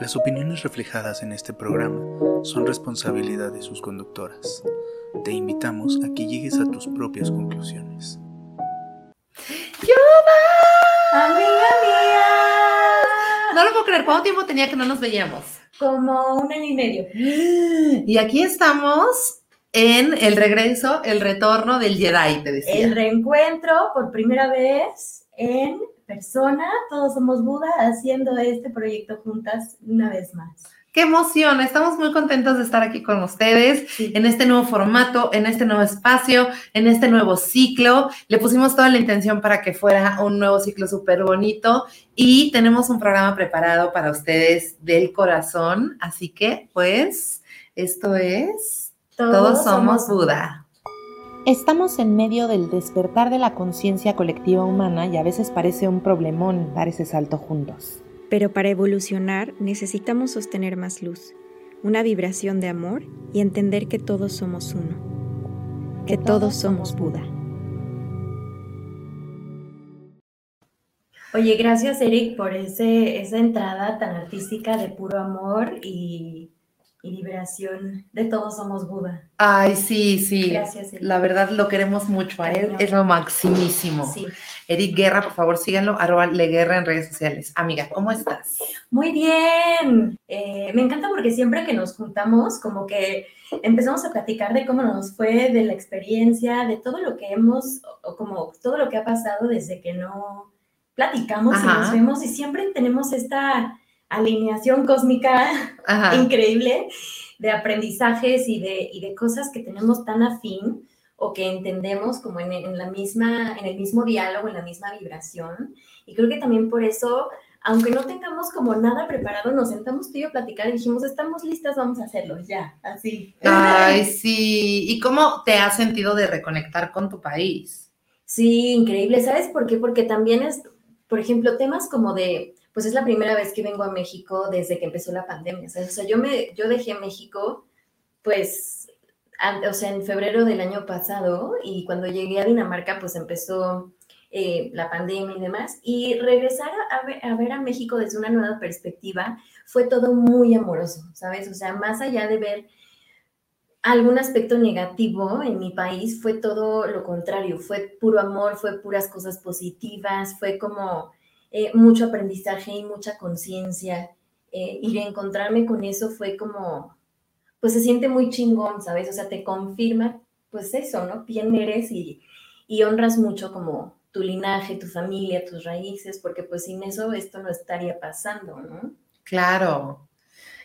Las opiniones reflejadas en este programa son responsabilidad de sus conductoras. Te invitamos a que llegues a tus propias conclusiones. ¡Amiga mía! No lo puedo creer, ¿cuánto tiempo tenía que no nos veíamos? Como un año y medio. Y aquí estamos en el regreso, el retorno del Jedi, te decía. El reencuentro por primera vez en persona. Todos somos Buda haciendo este proyecto juntas una vez más. ¡Qué emoción! Estamos muy contentos de estar aquí con ustedes Sí. en este nuevo formato, en este nuevo espacio, en este nuevo ciclo. Le pusimos toda la intención para que fuera un nuevo ciclo súper bonito y tenemos un programa preparado para ustedes del corazón. Así que, pues, esto es Todos, somos Buda. Estamos en medio del despertar de la conciencia colectiva humana y a veces parece un problemón dar ese salto juntos. Pero para evolucionar necesitamos sostener más luz, una vibración de amor y entender que todos somos uno, que todos somos Buda. Oye, gracias Eric por ese, esa entrada tan artística de puro amor y, y liberación de todos somos Buda. Ay, sí, sí. Gracias, Eric. La verdad lo queremos mucho a él, es lo maximísimo. Sí. Eric Guerra, por favor, síganlo, arroba Leguerra en redes sociales. Amiga, ¿cómo estás? Muy bien. Eh, me encanta porque siempre que nos juntamos, como que empezamos a platicar de cómo nos fue, de la experiencia, de todo lo que hemos, o como todo lo que ha pasado desde que no platicamos y nos vemos y siempre tenemos esta alineación cósmica Ajá. increíble de aprendizajes y de, y de cosas que tenemos tan afín o que entendemos como en, en la misma, en el mismo diálogo, en la misma vibración. Y creo que también por eso, aunque no tengamos como nada preparado, nos sentamos tú y yo a platicar y dijimos, estamos listas, vamos a hacerlo, ya, así. Ay, sí. ¿Y cómo te has sentido de reconectar con tu país? Sí, increíble. ¿Sabes por qué? Porque también es, por ejemplo, temas como de, pues es la primera vez que vengo a México desde que empezó la pandemia. O sea, yo, me, yo dejé México, pues, o sea, en febrero del año pasado y cuando llegué a Dinamarca, pues empezó eh, la pandemia y demás. Y regresar a ver, a ver a México desde una nueva perspectiva fue todo muy amoroso, ¿sabes? O sea, más allá de ver algún aspecto negativo en mi país fue todo lo contrario, fue puro amor, fue puras cosas positivas, fue como eh, mucho aprendizaje y mucha conciencia. eh, y encontrarme con eso fue como, pues se siente muy chingón, ¿sabes? O sea, te confirma, pues eso, ¿no? Quién eres y, y honras mucho como tu linaje, tu familia, tus raíces, porque pues sin eso esto no estaría pasando, ¿no? Claro.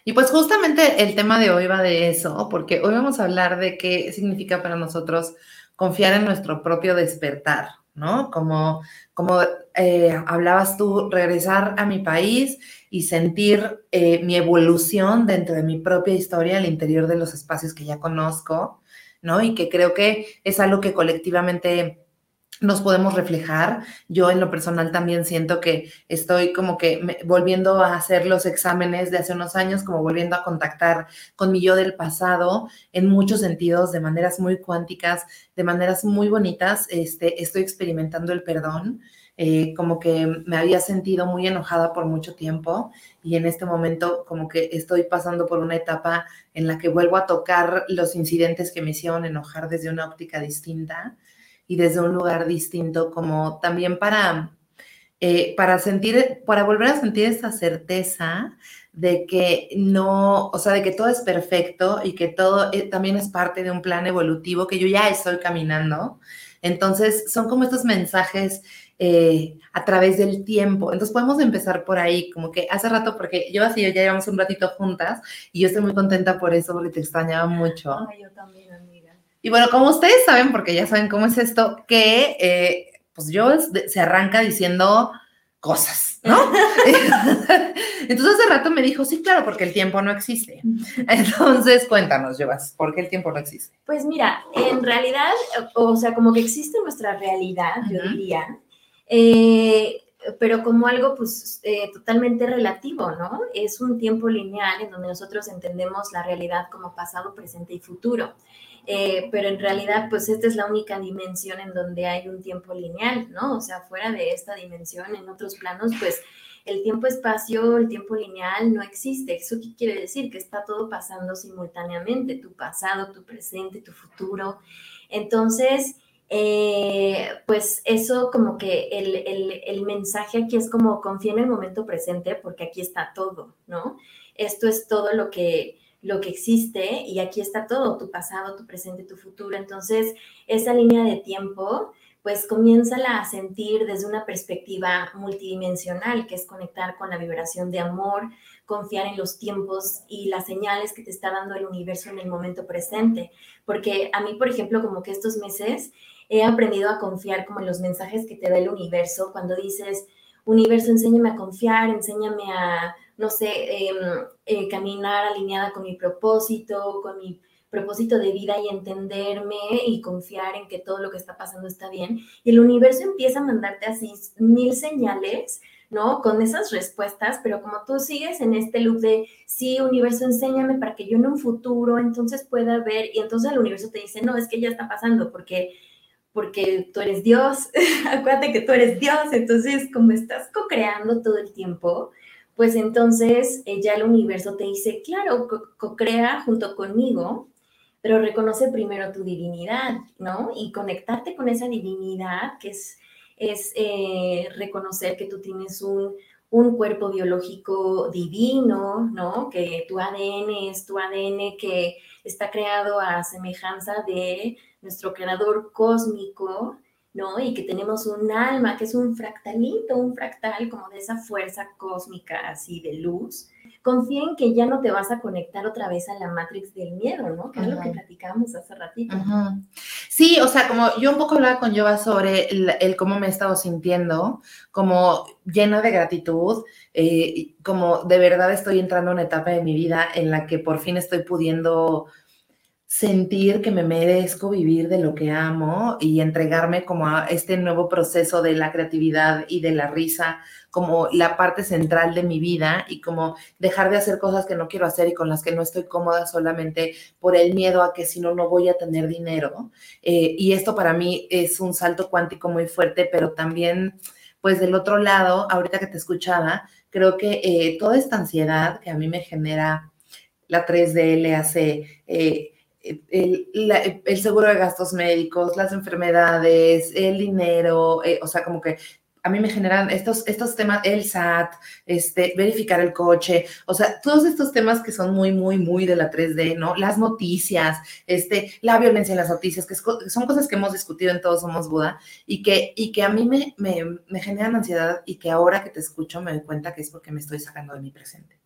Y pues justamente el tema de hoy va de eso, porque hoy vamos a hablar de qué significa para nosotros confiar en nuestro propio despertar, ¿no? Como, como eh, hablabas tú, regresar a mi país y sentir eh, mi evolución dentro de mi propia historia al interior de los espacios que ya conozco, ¿no? Y que creo que es algo que colectivamente nos podemos reflejar. Yo en lo personal también siento que estoy como que volviendo a hacer los exámenes de hace unos años, como volviendo a contactar con mi yo del pasado en muchos sentidos, de maneras muy cuánticas, de maneras muy bonitas. Este, estoy experimentando el perdón. eh, como que me había sentido muy enojada por mucho tiempo y en este momento como que estoy pasando por una etapa en la que vuelvo a tocar los incidentes que me hicieron enojar desde una óptica distinta y desde un lugar distinto, como también para, eh, para sentir, para volver a sentir esa certeza de que no, o sea, de que todo es perfecto y que todo eh, también es parte de un plan evolutivo que yo ya estoy caminando. Entonces, son como estos mensajes eh, a través del tiempo. Entonces, podemos empezar por ahí, como que hace rato, porque yo así, ya llevamos un ratito juntas y yo estoy muy contenta por eso, porque te extrañaba mucho. Ay, yo también, amiga. Y bueno, como ustedes saben, porque ya saben cómo es esto, que eh, pues yo se arranca diciendo cosas, ¿no? Entonces hace rato me dijo, sí, claro, porque el tiempo no existe. Entonces, cuéntanos, Llevas, ¿por qué el tiempo no existe? Pues mira, en realidad, o sea, como que existe nuestra realidad, yo Ujú. diría, eh, pero como algo pues eh, totalmente relativo, ¿no? Es un tiempo lineal en donde nosotros entendemos la realidad como pasado, presente y futuro. Eh, pero en realidad, pues esta es la única dimensión en donde hay un tiempo lineal, ¿no? O sea, fuera de esta dimensión, en otros planos, pues el tiempo-espacio, el tiempo lineal no existe. ¿Eso quiere decir? Que está todo pasando simultáneamente, tu pasado, tu presente, tu futuro. Entonces, eh, pues eso como que el, mensaje aquí es como confía en el momento presente porque aquí está todo, ¿no? Esto es todo lo que, lo que existe y aquí está todo, tu pasado, tu presente, tu futuro. Entonces, esa línea de tiempo, pues comienza a sentir desde una perspectiva multidimensional, que es conectar con la vibración de amor, confiar en los tiempos y las señales que te está dando el universo en el momento presente. Porque a mí, por ejemplo, como que estos meses he aprendido a confiar como en los mensajes que te da el universo cuando dices, universo, enséñame a confiar, enséñame a, no sé, em, eh, caminar alineada con mi propósito, con mi propósito de vida y entenderme y confiar en que todo lo que está pasando está bien. Y el universo empieza a mandarte así mil señales, ¿no? Con esas respuestas, pero como tú sigues en este loop de, sí, universo, enséñame para que yo en un futuro entonces pueda ver, y entonces el universo te dice, no, es que ya está pasando, porque porque tú eres Dios, acuérdate que tú eres Dios, entonces como estás co-creando todo el tiempo, pues entonces eh, ya el universo te dice, claro, co-crea junto conmigo, pero reconoce primero tu divinidad, ¿no? Y conectarte con esa divinidad, que es, eh, reconocer que tú tienes un, un cuerpo biológico divino, ¿no? Que tu ADN es tu ADN que está creado a semejanza de nuestro creador cósmico, ¿no? Y que tenemos un alma, que es un fractalito, un fractal como de esa fuerza cósmica así de luz. Confía en que ya no te vas a conectar otra vez a la matrix del miedo, ¿no? Que es lo que platicábamos hace ratito. Sí, o sea, como yo un poco hablaba con Jova sobre el, cómo me he estado sintiendo, como llena de gratitud, eh, como de verdad estoy entrando en una etapa de mi vida en la que por fin estoy pudiendo sentir que me merezco vivir de lo que amo y entregarme como a este nuevo proceso de la creatividad y de la risa como la parte central de mi vida y como dejar de hacer cosas que no quiero hacer y con las que no estoy cómoda solamente por el miedo a que si no, no voy a tener dinero. Eh, y esto para mí es un salto cuántico muy fuerte, pero también, pues del otro lado, ahorita que te escuchaba, creo que eh, toda esta ansiedad que a mí me genera la 3D, hace... Eh, el, seguro de gastos médicos, las enfermedades, el dinero, eh, o sea, como que a mí me generan estos, estos temas, el SAT, este, verificar el coche, o sea, todos estos temas que son muy, muy, muy de la 3D, ¿no? Las noticias, este, la violencia en las noticias, que son cosas que hemos discutido en Todos Somos Buda y que, y que a mí me, me, me generan ansiedad y que ahora que te escucho me doy cuenta que es porque me estoy sacando de mi presente.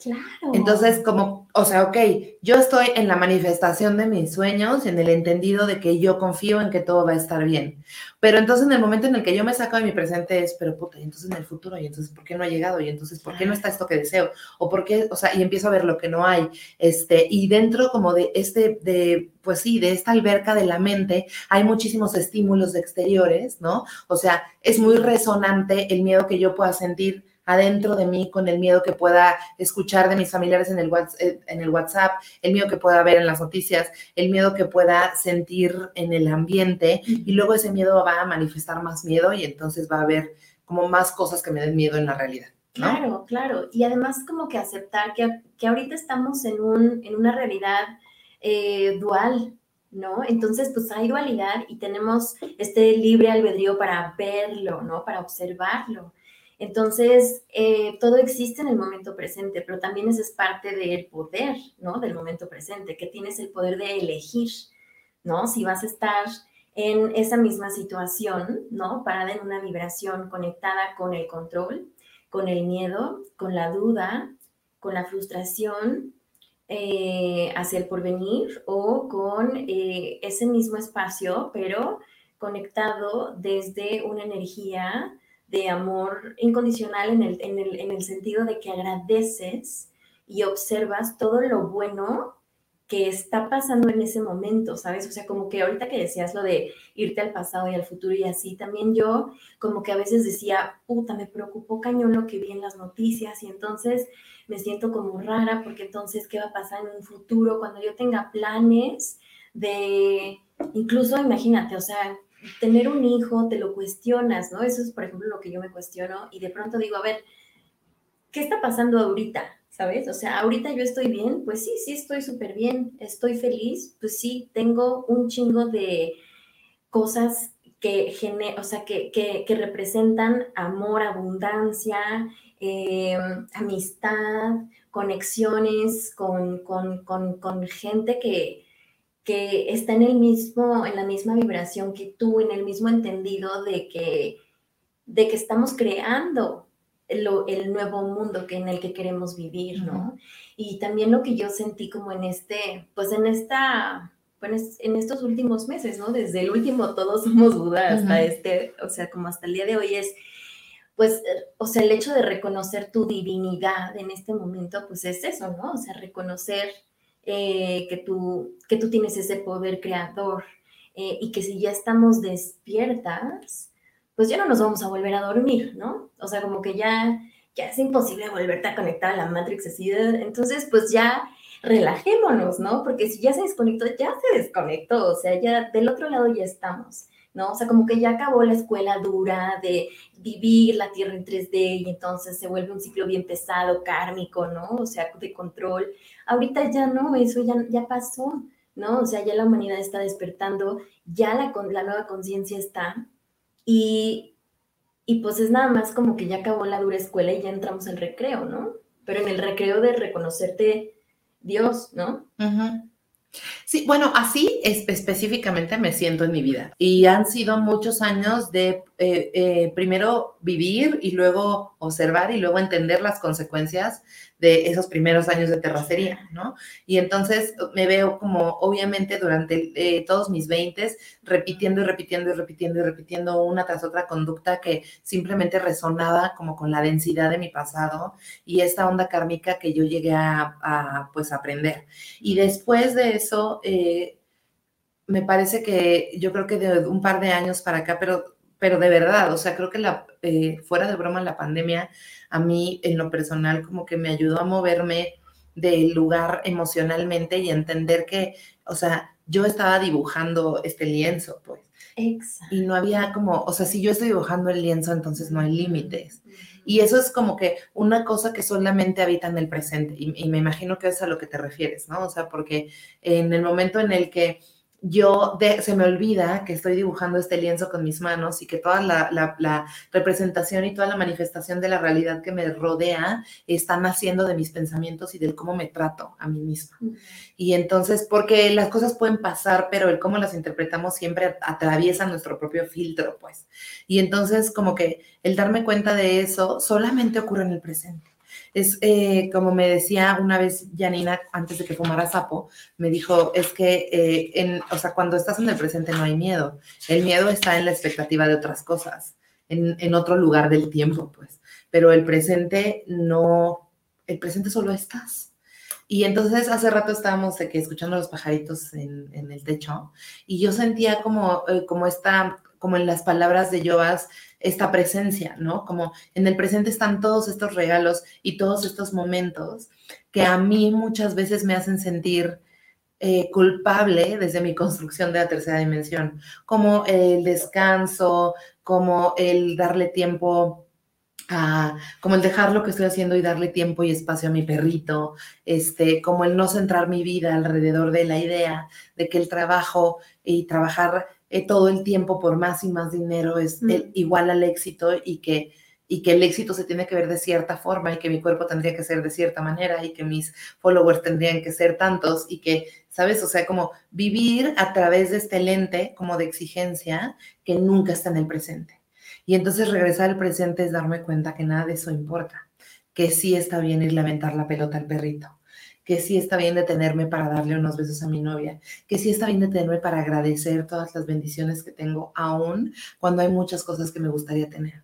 Claro. Entonces, como, o sea, ok, yo estoy en la manifestación de mis sueños, en el entendido de que yo confío en que todo va a estar bien. Pero entonces en el momento en el que yo me saco de mi presente es, pero puta, y entonces en el futuro, y entonces, ¿por qué no ha llegado? Y entonces, ¿por qué no está esto que deseo? O por qué, o sea, y empiezo a ver lo que no hay. Este, y dentro como de este, de, pues sí, de esta alberca de la mente, hay muchísimos estímulos exteriores, ¿no? O sea, es muy resonante el miedo que yo pueda sentir adentro de mí con el miedo que pueda escuchar de mis familiares en el, eh, en el WhatsApp, el miedo que pueda ver en las noticias, el miedo que pueda sentir en el ambiente y luego ese miedo va a manifestar más miedo y entonces va a haber como más cosas que me den miedo en la realidad. Claro, claro. Y además como que aceptar que, que ahorita estamos en, un, en una realidad eh, dual, ¿no? Entonces, pues hay dualidad y tenemos este libre albedrío para verlo, ¿no? Para observarlo. Entonces, eh, todo existe en el momento presente, pero también esa es parte del poder, ¿no? Del momento presente, que tienes el poder de elegir, ¿no? Si vas a estar en esa misma situación, ¿no? Parada en una vibración conectada con el control, con el miedo, con la duda, con la frustración eh, hacia el porvenir o con eh, ese mismo espacio, pero conectado desde una energía de amor incondicional en el, en el, en el sentido de que agradeces y observas todo lo bueno que está pasando en ese momento, ¿sabes? O sea, como que ahorita que decías lo de irte al pasado y al futuro y así, también yo como que a veces decía, puta, me preocupó cañón lo que vi en las noticias y entonces me siento como rara porque entonces, ¿qué va a pasar en un futuro cuando yo tenga planes de, incluso imagínate, o sea, tener un hijo, te lo cuestionas, ¿no? Eso es, por ejemplo, lo que yo me cuestiono y de pronto digo, a ver, ¿qué está pasando ahorita? ¿Sabes? O sea, ahorita yo estoy bien, pues sí, sí estoy súper bien, estoy feliz, pues sí, tengo un chingo de cosas que, o sea, que, que, representan amor, abundancia, eh, amistad, conexiones con, con, con, con gente que, que está en el mismo, en la misma vibración que tú, en el mismo entendido de que, de que estamos creando el, el nuevo mundo que en el que queremos vivir, ¿no? Y también lo que yo sentí como en este, pues en esta, pues en estos últimos meses, ¿no? Desde el último Todos Somos Buda hasta este, o sea, como hasta el día de hoy es, pues, o sea, el hecho de reconocer tu divinidad en este momento, pues es eso, ¿no? O sea, reconocer eh, que, tú, que tú tienes ese poder creador eh, y que si ya estamos despiertas, pues ya no nos vamos a volver a dormir, ¿no? O sea, como que ya, ya es imposible volverte a conectar a la Matrix así. entonces, pues ya relajémonos, ¿no? Porque si ya se desconectó, ya se desconectó, o sea, ya del otro lado ya estamos. ¿no? O sea, como que ya acabó la escuela dura de vivir la Tierra en 3D y entonces se vuelve un ciclo bien pesado, kármico, ¿no? O sea, de control. Ahorita ya no, eso ya, ya pasó, ¿no? O sea, ya la humanidad está despertando, ya la, la nueva conciencia está y, y pues es nada más como que ya acabó la dura escuela y ya entramos al recreo, ¿no? Pero en el recreo de reconocerte Dios, ¿no? Sí, bueno, así específicamente me siento en mi vida. Y han sido muchos años de eh, eh, primero vivir y luego observar y luego entender las consecuencias de esos primeros años de terracería, ¿no? Y entonces me veo como, obviamente, durante eh, todos mis veintes, repitiendo y repitiendo y repitiendo y repitiendo una tras otra conducta que simplemente resonaba como con la densidad de mi pasado y esta onda kármica que yo llegué a, pues, aprender. Y después de eso, me parece que yo creo que de un par de años para acá, pero pero de verdad, o sea, creo que la, eh, fuera de broma la pandemia, a mí en lo personal como que me ayudó a moverme del lugar emocionalmente y entender que, o sea, yo estaba dibujando este lienzo, pues. Exacto. Y no había como, o sea, si yo estoy dibujando el lienzo, entonces no hay límites. Y eso es como que una cosa que solamente habita en el presente. Y, y me imagino que es a lo que te refieres, ¿no? O sea, porque en el momento en el que yo se me olvida que estoy dibujando este lienzo con mis manos y que toda la, representación y toda la manifestación de la realidad que me rodea está naciendo de mis pensamientos y del cómo me trato a mí misma. Y entonces, porque las cosas pueden pasar, pero el cómo las interpretamos siempre atraviesa nuestro propio filtro, pues. Y entonces, como que el darme cuenta de eso solamente ocurre en el presente. Es eh, como me decía una vez Janina, antes de que fumara sapo, me dijo, es que, eh, en, o sea, cuando estás en el presente no hay miedo. El miedo está en la expectativa de otras cosas, en, en otro lugar del tiempo, pues. Pero el presente no, el presente solo estás. Y entonces hace rato estábamos de que escuchando los pajaritos en, en, el techo y yo sentía como, eh, como esta, como en las palabras de Joas, esta presencia, ¿no? Como en el presente están todos estos regalos y todos estos momentos que a mí muchas veces me hacen sentir eh, culpable desde mi construcción de la tercera dimensión, como el descanso, como el darle tiempo a, como el dejar lo que estoy haciendo y darle tiempo y espacio a mi perrito, este, como el no centrar mi vida alrededor de la idea de que el trabajo y trabajar eh, todo el tiempo por más y más dinero es igual al éxito y que, y que el éxito se tiene que ver de cierta forma y que mi cuerpo tendría que ser de cierta manera y que mis followers tendrían que ser tantos y que, ¿sabes? O sea, como vivir a través de este lente como de exigencia que nunca está en el presente. Y entonces regresar al presente es darme cuenta que nada de eso importa, que sí está bien ir a aventar la pelota al perrito que sí está bien detenerme para darle unos besos a mi novia, que sí está bien detenerme para agradecer todas las bendiciones que tengo aún cuando hay muchas cosas que me gustaría tener,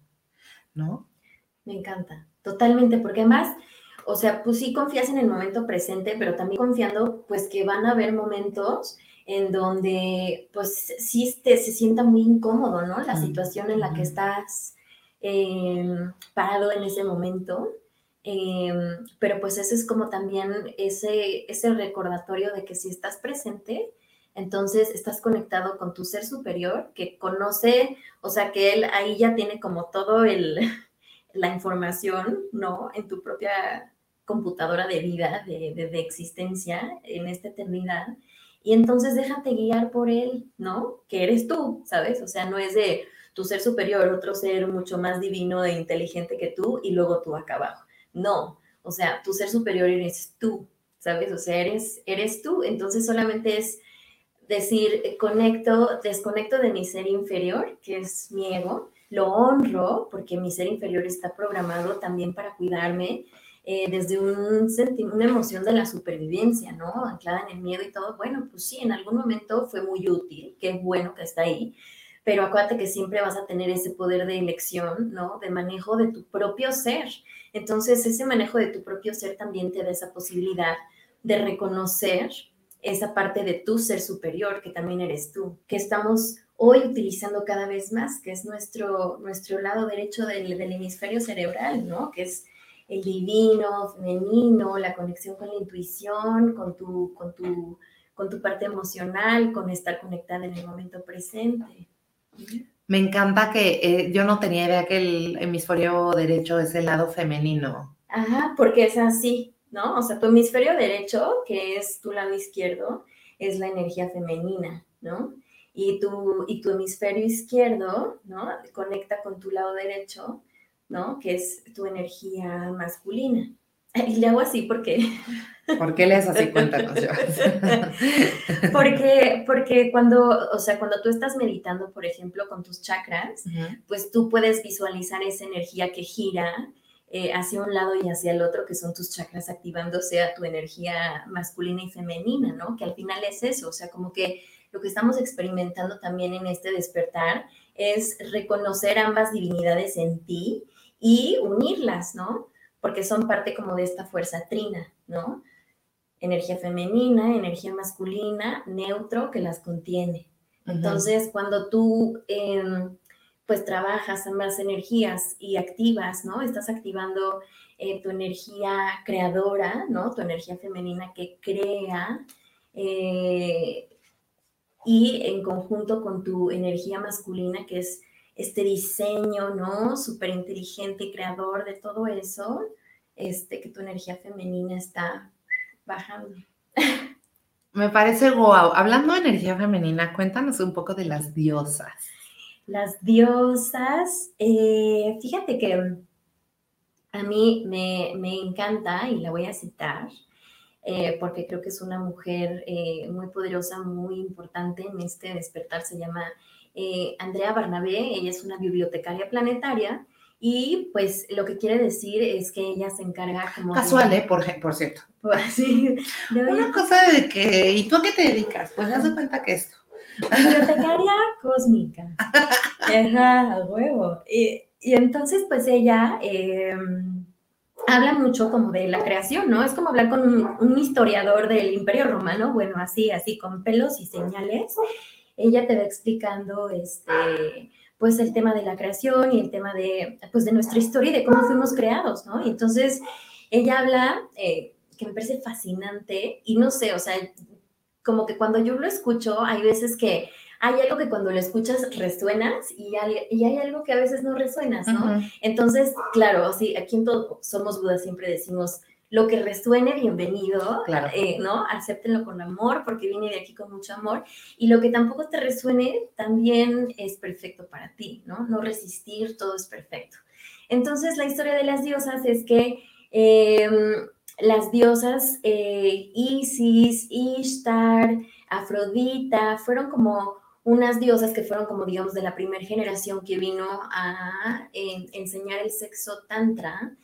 ¿no? Me encanta, totalmente, porque además, o sea, pues sí confías en el momento presente, pero también confiando pues que van a haber momentos en donde pues sí te, se sienta muy incómodo, ¿no? La situación en la que estás em, parado en ese momento Em, pero pues ese es como también ese, ese recordatorio de que si estás presente, entonces estás conectado con tu ser superior que conoce, o sea que él ahí ya tiene como todo el, la información, ¿no? En tu propia computadora de vida, de, de, existencia en esta eternidad. Y entonces déjate guiar por él, ¿no? Que eres tú, ¿sabes? O sea, no es de tu ser superior, otro ser mucho más divino e inteligente que tú y luego tú acá abajo. No, o sea, tu ser superior eres tú, ¿sabes? O sea, eres, eres tú. Entonces solamente es decir, conecto, desconecto de mi ser inferior, que es mi ego, lo honro porque mi ser inferior está programado también para cuidarme eh, desde un una emoción de la supervivencia, ¿no? Anclada en el miedo y todo. Bueno, pues sí, en algún momento fue muy útil, qué bueno que está ahí, pero acuérdate que siempre vas a tener ese poder de elección, ¿no? De manejo de tu propio ser. Entonces, ese manejo de tu propio ser también te da esa posibilidad de reconocer esa parte de tu ser superior, que también eres tú, que estamos hoy utilizando cada vez más, que es nuestro, nuestro lado derecho del, del hemisferio cerebral, ¿no? Que es el divino, femenino, la conexión con la intuición, con tu, con tu, con tu parte emocional, con estar conectada en el momento presente. Me encanta que eh, yo no tenía idea que el hemisferio derecho es el lado femenino. Ajá, porque es así, ¿no? O sea, tu hemisferio derecho, que es tu lado izquierdo, es la energía femenina, ¿no? Y tu, y tu hemisferio izquierdo, ¿no? Conecta con tu lado derecho, ¿no? Que es tu energía masculina. Y le hago así porque... ¿Por qué lees así? Cuéntanos. porque, porque cuando, o sea, cuando tú estás meditando, por ejemplo, con tus chakras, pues tú puedes visualizar esa energía que gira eh, hacia un lado y hacia el otro, que son tus chakras activándose a tu energía masculina y femenina, ¿no? Que al final es eso, o sea, como que lo que estamos experimentando también en este despertar es reconocer ambas divinidades en ti y unirlas, ¿no? Porque son parte como de esta fuerza trina, ¿no? Energía femenina, energía masculina, neutro que las contiene. Entonces, cuando tú em, pues trabajas ambas energías y activas, ¿no? Estás activando eh, tu energía creadora, ¿no? Tu energía femenina que crea eh, y en conjunto con tu energía masculina que es este diseño, ¿no? Súper inteligente creador de todo eso, este, que tu energía femenina está bajando. Me parece guau. Hablando de energía femenina, cuéntanos un poco de las diosas. Las diosas, eh, fíjate que a mí me, encanta y la voy a citar eh, porque creo que es una mujer eh, muy poderosa, muy importante en este despertar. Se llama Andrea Barnabé, ella es una bibliotecaria planetaria y pues lo que quiere decir es que ella se encarga como... Casual, ¿eh? Por, por cierto. sí, Una cosa de que, ¿y tú a qué te dedicas? Pues haz de cuenta que esto bibliotecaria cósmica. Ajá, huevo. Y, entonces, pues ella em, habla mucho como de la creación, ¿no? Es como hablar con un, historiador del Imperio Romano, bueno, así, así, con pelos y señales. Ella te va explicando, este, pues, el tema de la creación y el tema de, pues, de nuestra historia y de cómo fuimos creados, ¿no? Y entonces, ella habla, eh, que me parece fascinante, y no sé, o sea, como que cuando yo lo escucho, hay veces que hay algo que cuando lo escuchas resuenas y hay, y hay algo que a veces no resuenas, ¿no? Entonces, claro, sí, aquí en todo Somos Buda siempre decimos, lo que resuene, bienvenido, claro. Eh, ¿no? Acéptenlo con amor porque viene de aquí con mucho amor. Y lo que tampoco te resuene, también es perfecto para ti, ¿no? No resistir, todo es perfecto. Entonces, la historia de las diosas es que... Em, las diosas eh, Isis, Ishtar, Afrodita, fueron como unas diosas que fueron como, digamos, de la primera generación que vino a enseñar el sexo tantra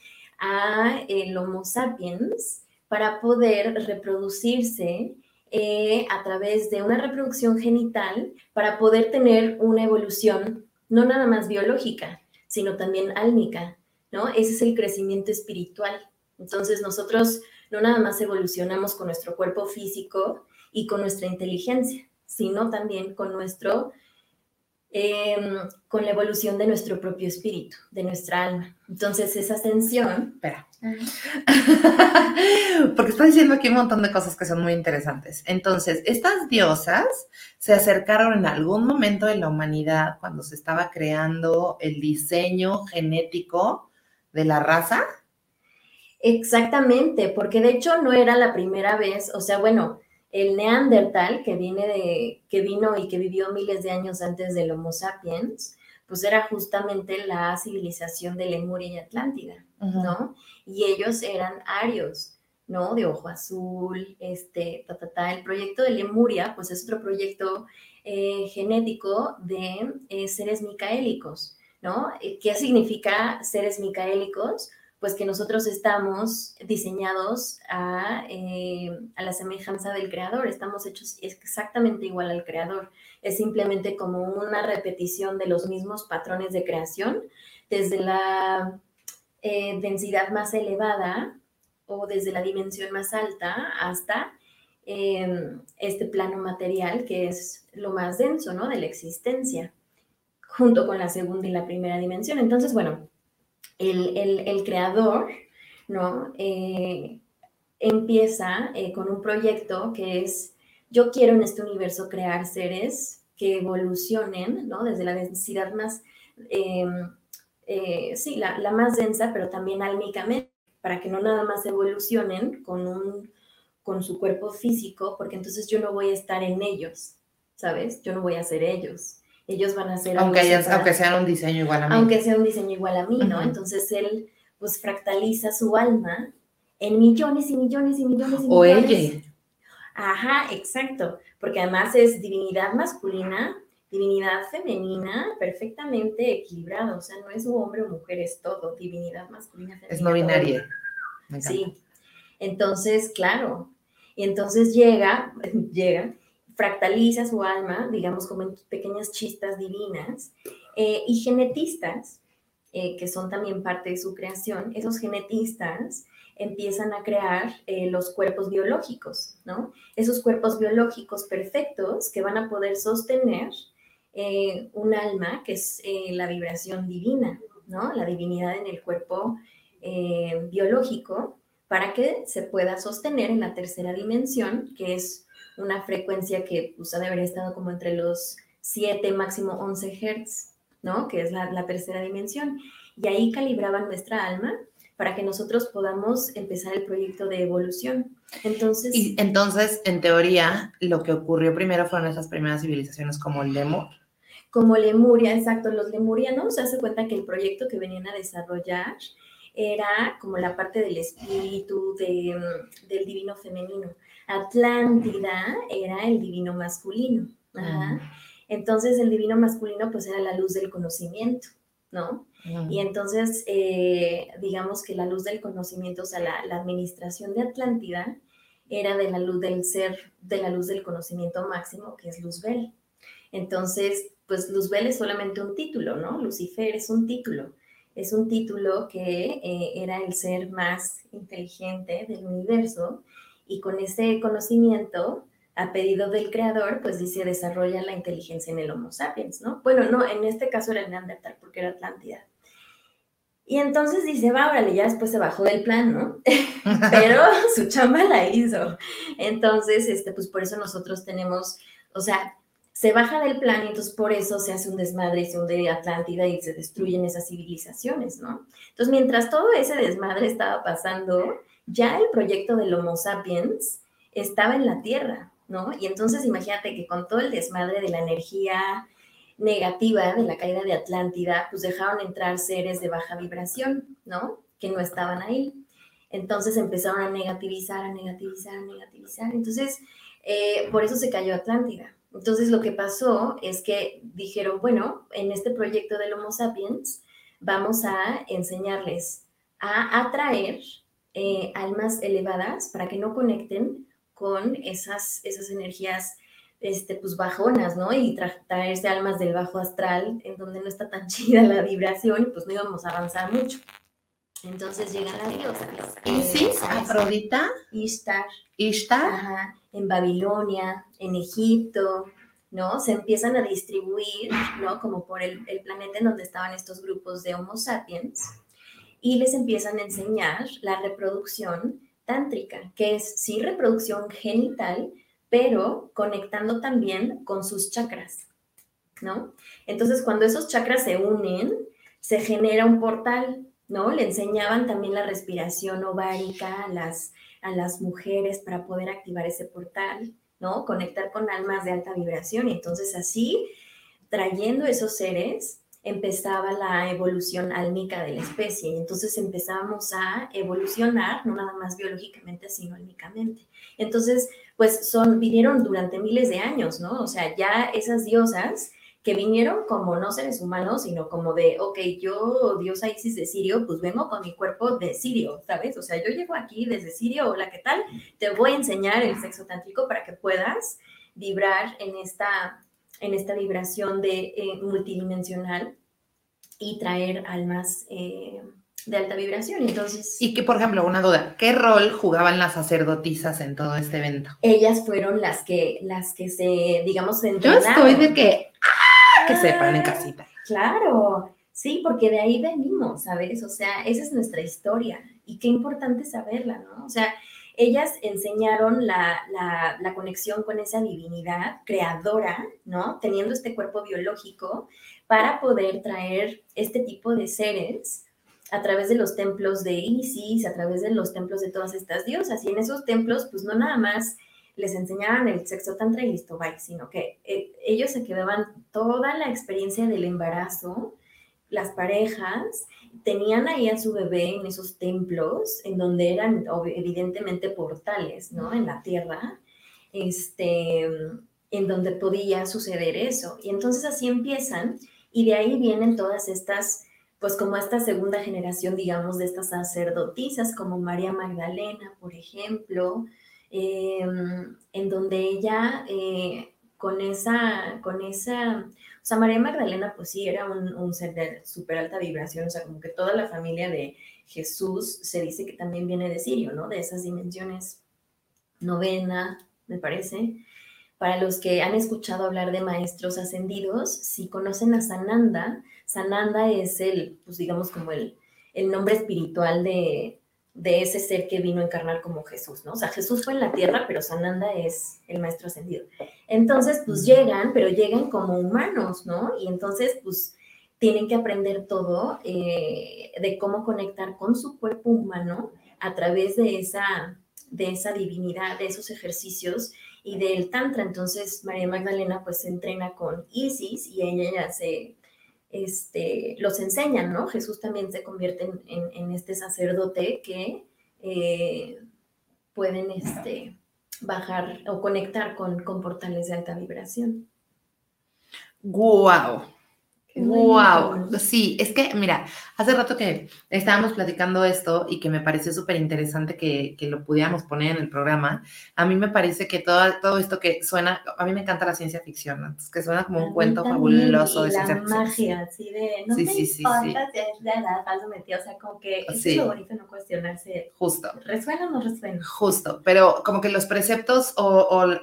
a el Homo sapiens para poder reproducirse eh, a través de una reproducción genital, para poder tener una evolución no nada más biológica, sino también álmica, ¿no? Ese es el crecimiento espiritual. Entonces nosotros no nada más evolucionamos con nuestro cuerpo físico y con nuestra inteligencia, sino también con nuestro, em, con la evolución de nuestro propio espíritu, de nuestra alma. Entonces esa ascensión... Espera. Porque está diciendo aquí un montón de cosas que son muy interesantes. Entonces, estas diosas se acercaron en algún momento de la humanidad cuando se estaba creando el diseño genético de la raza. Exactamente, porque de hecho no era la primera vez, o sea, bueno, el Neandertal que viene de, que vino y que vivió miles de años antes del Homo sapiens, pues era justamente la civilización de Lemuria y Atlántida, ¿no? Y ellos eran arios, ¿no? De ojo azul, este, ta, ta, ta. El proyecto de Lemuria, pues es otro proyecto eh, genético de eh, seres micaélicos, ¿no? Eh, ¿Qué significa seres micaélicos? Pues que nosotros estamos diseñados a, a la semejanza del creador, estamos hechos exactamente igual al creador. Es simplemente como una repetición de los mismos patrones de creación, desde la densidad más elevada o desde la dimensión más alta hasta este plano material que es lo más denso, ¿no? De la existencia junto con la segunda y la primera dimensión. Entonces, bueno, el, creador, ¿no? Eh, empieza eh, con un proyecto que es, yo quiero en este universo crear seres que evolucionen, ¿no? Desde la densidad más, em, eh, sí, la, la, más densa, pero también álmicamente, para que no nada más evolucionen con, un, con su cuerpo físico, porque entonces yo no voy a estar en ellos, ¿sabes? Yo no voy a ser ellos ellos van a ser... Aunque, aunque sean un diseño igual a mí. Aunque sea un diseño igual a mí, ¿no? Entonces él pues fractaliza su alma en millones y millones y millones y millones. O ella. Ajá, exacto, porque además es divinidad masculina, divinidad femenina, perfectamente equilibrado, o sea, no es hombre o mujer, es todo, divinidad masculina, femenina. Es no binaria. Sí, entonces, claro, y entonces llega, llega, fractaliza su alma, digamos, como en pequeñas chistas divinas, eh, y genetistas, eh, que son también parte de su creación, esos genetistas empiezan a crear eh, los cuerpos biológicos, ¿no? Esos cuerpos biológicos perfectos que van a poder sostener un alma, que es la vibración divina, ¿no? La divinidad en el cuerpo biológico, para que se pueda sostener en la tercera dimensión, que es una frecuencia que pues, ha de haber estado como entre los 7, máximo 11 Hertz, ¿no? Que es la, tercera dimensión. Y ahí calibraban nuestra alma para que nosotros podamos empezar el proyecto de evolución. Entonces... Y entonces, en teoría, lo que ocurrió primero fueron esas primeras civilizaciones como Lemur. Como Lemuria, exacto. Los lemurianos se hace cuenta que el proyecto que venían a desarrollar era como la parte del espíritu, de, del divino femenino. Atlántida era el divino masculino. Entonces el divino masculino pues era la luz del conocimiento, ¿no? Y entonces eh, digamos que la luz del conocimiento, o sea, la, administración de Atlántida era de la luz del ser, de la luz del conocimiento máximo, que es Luzbel. Entonces, pues Luzbel es solamente un título, ¿no? Lucifer es un título. Es un título que eh, era el ser más inteligente del universo y con ese conocimiento, a pedido del creador, pues dice, desarrolla la inteligencia en el Homo sapiens, ¿no? Bueno, no, en este caso era el Neandertal, porque era Atlántida. Y entonces dice, va, órale, ya después se bajó del plan, ¿no? Pero su chamba la hizo. Entonces, este, pues por eso nosotros tenemos, o sea, se baja del plan y entonces por eso se hace un desmadre y se hunde Atlántida y se destruyen esas civilizaciones, ¿no? Entonces, mientras todo ese desmadre estaba pasando, ya el proyecto del Homo sapiens estaba en la Tierra, ¿no? Y entonces imagínate que con todo el desmadre de la energía negativa de la caída de Atlántida, pues dejaron entrar seres de baja vibración, ¿no? Que no estaban ahí. Entonces empezaron a negativizar, a negativizar, a negativizar. Entonces, eh, por eso se cayó Atlántida. Entonces, lo que pasó es que dijeron, bueno, en este proyecto del Homo sapiens vamos a enseñarles a atraer eh, almas elevadas para que no conecten con esas, esas energías este, pues bajonas, ¿no? Y traerse almas del bajo astral, en donde no está tan chida la vibración, y pues no íbamos a avanzar mucho. Entonces llegan las diosas. Isis, Afrodita, Ishtar. Ishtar. Ajá, en Babilonia, en Egipto, ¿no? Se empiezan a distribuir, ¿no? Como por el, el planeta en donde estaban estos grupos de Homo sapiens y les empiezan a enseñar la reproducción tántrica, que es sí reproducción genital, pero conectando también con sus chakras, ¿no? Entonces, cuando esos chakras se unen, se genera un portal, ¿no? Le enseñaban también la respiración ovárica a las, a las mujeres para poder activar ese portal, ¿no? Conectar con almas de alta vibración. Y entonces así, trayendo esos seres, empezaba la evolución álmica de la especie y entonces empezamos a evolucionar, no nada más biológicamente, sino álmicamente. Entonces, pues son, vinieron durante miles de años, ¿no? O sea, ya esas diosas que vinieron como no seres humanos, sino como de, ok, yo, diosa Isis de Sirio, pues vengo con mi cuerpo de Sirio, ¿sabes? O sea, yo llego aquí desde Sirio, hola, ¿qué tal? Te voy a enseñar el sexo tántrico para que puedas vibrar en esta, en esta vibración de eh, multidimensional y traer almas eh, de alta vibración. Entonces, Y que, por ejemplo, una duda, ¿qué rol jugaban las sacerdotisas en todo este evento? ellas fueron las que, las que se, digamos, se Yo estoy de que, ¡ah! que sepan en casita. Claro, sí, porque de ahí venimos, ¿sabes? O sea, esa es nuestra historia y qué importante saberla, ¿no? O sea, ellas enseñaron la, la, conexión con esa divinidad creadora, ¿no? Teniendo este cuerpo biológico para poder traer este tipo de seres a través de los templos de Isis, a través de los templos de todas estas diosas. Y en esos templos, pues no nada más les enseñaban el sexo tantra y listo, bye, sino que eh, ellos se quedaban toda la experiencia del embarazo, las parejas, tenían ahí a su bebé en esos templos, en donde eran evidentemente portales, ¿no? En la tierra, este, en donde podía suceder eso. Y entonces así empiezan, y de ahí vienen todas estas, pues como esta segunda generación, digamos, de estas sacerdotisas, como María Magdalena, por ejemplo, eh, en donde ella eh, con esa, con esa, o sea, María Magdalena pues sí era un, un ser de súper alta vibración, o sea, como que toda la familia de Jesús se dice que también viene de Sirio, ¿no? De esas dimensiones novena, me parece. Para los que han escuchado hablar de maestros ascendidos, si conocen a Sananda, Sananda es el, pues digamos como el, el nombre espiritual de, de ese ser que vino a encarnar como Jesús, ¿no? O sea, Jesús fue en la tierra, pero Sananda es el maestro ascendido. Entonces, pues llegan, pero llegan como humanos, ¿no? Y entonces, pues tienen que aprender todo eh, de cómo conectar con su cuerpo humano a través de esa, de esa divinidad, de esos ejercicios y del tantra. Entonces, María Magdalena pues se entrena con Isis y ella ya se, este, los enseñan, ¿no? Jesús también se convierte en, este sacerdote que eh, pueden este, bajar o conectar con, con portales de alta vibración. ¡Guau! Qué Wow, bonito. sí, es que mira, hace rato que estábamos platicando esto y que me pareció súper interesante que, que lo pudiéramos poner en el programa. A mí me parece que todo, todo esto que suena, a mí me encanta la ciencia ficción, ¿no? Que suena como un cuento fabuloso de ciencia la ficción. magia, así de, no Sí, me sí, sí, importa si es la edad falso metido, o sea, como que Sí. es lo bonito, no cuestionarse, Justo, ¿resuena o no resuena? justo, pero como que los preceptos o, o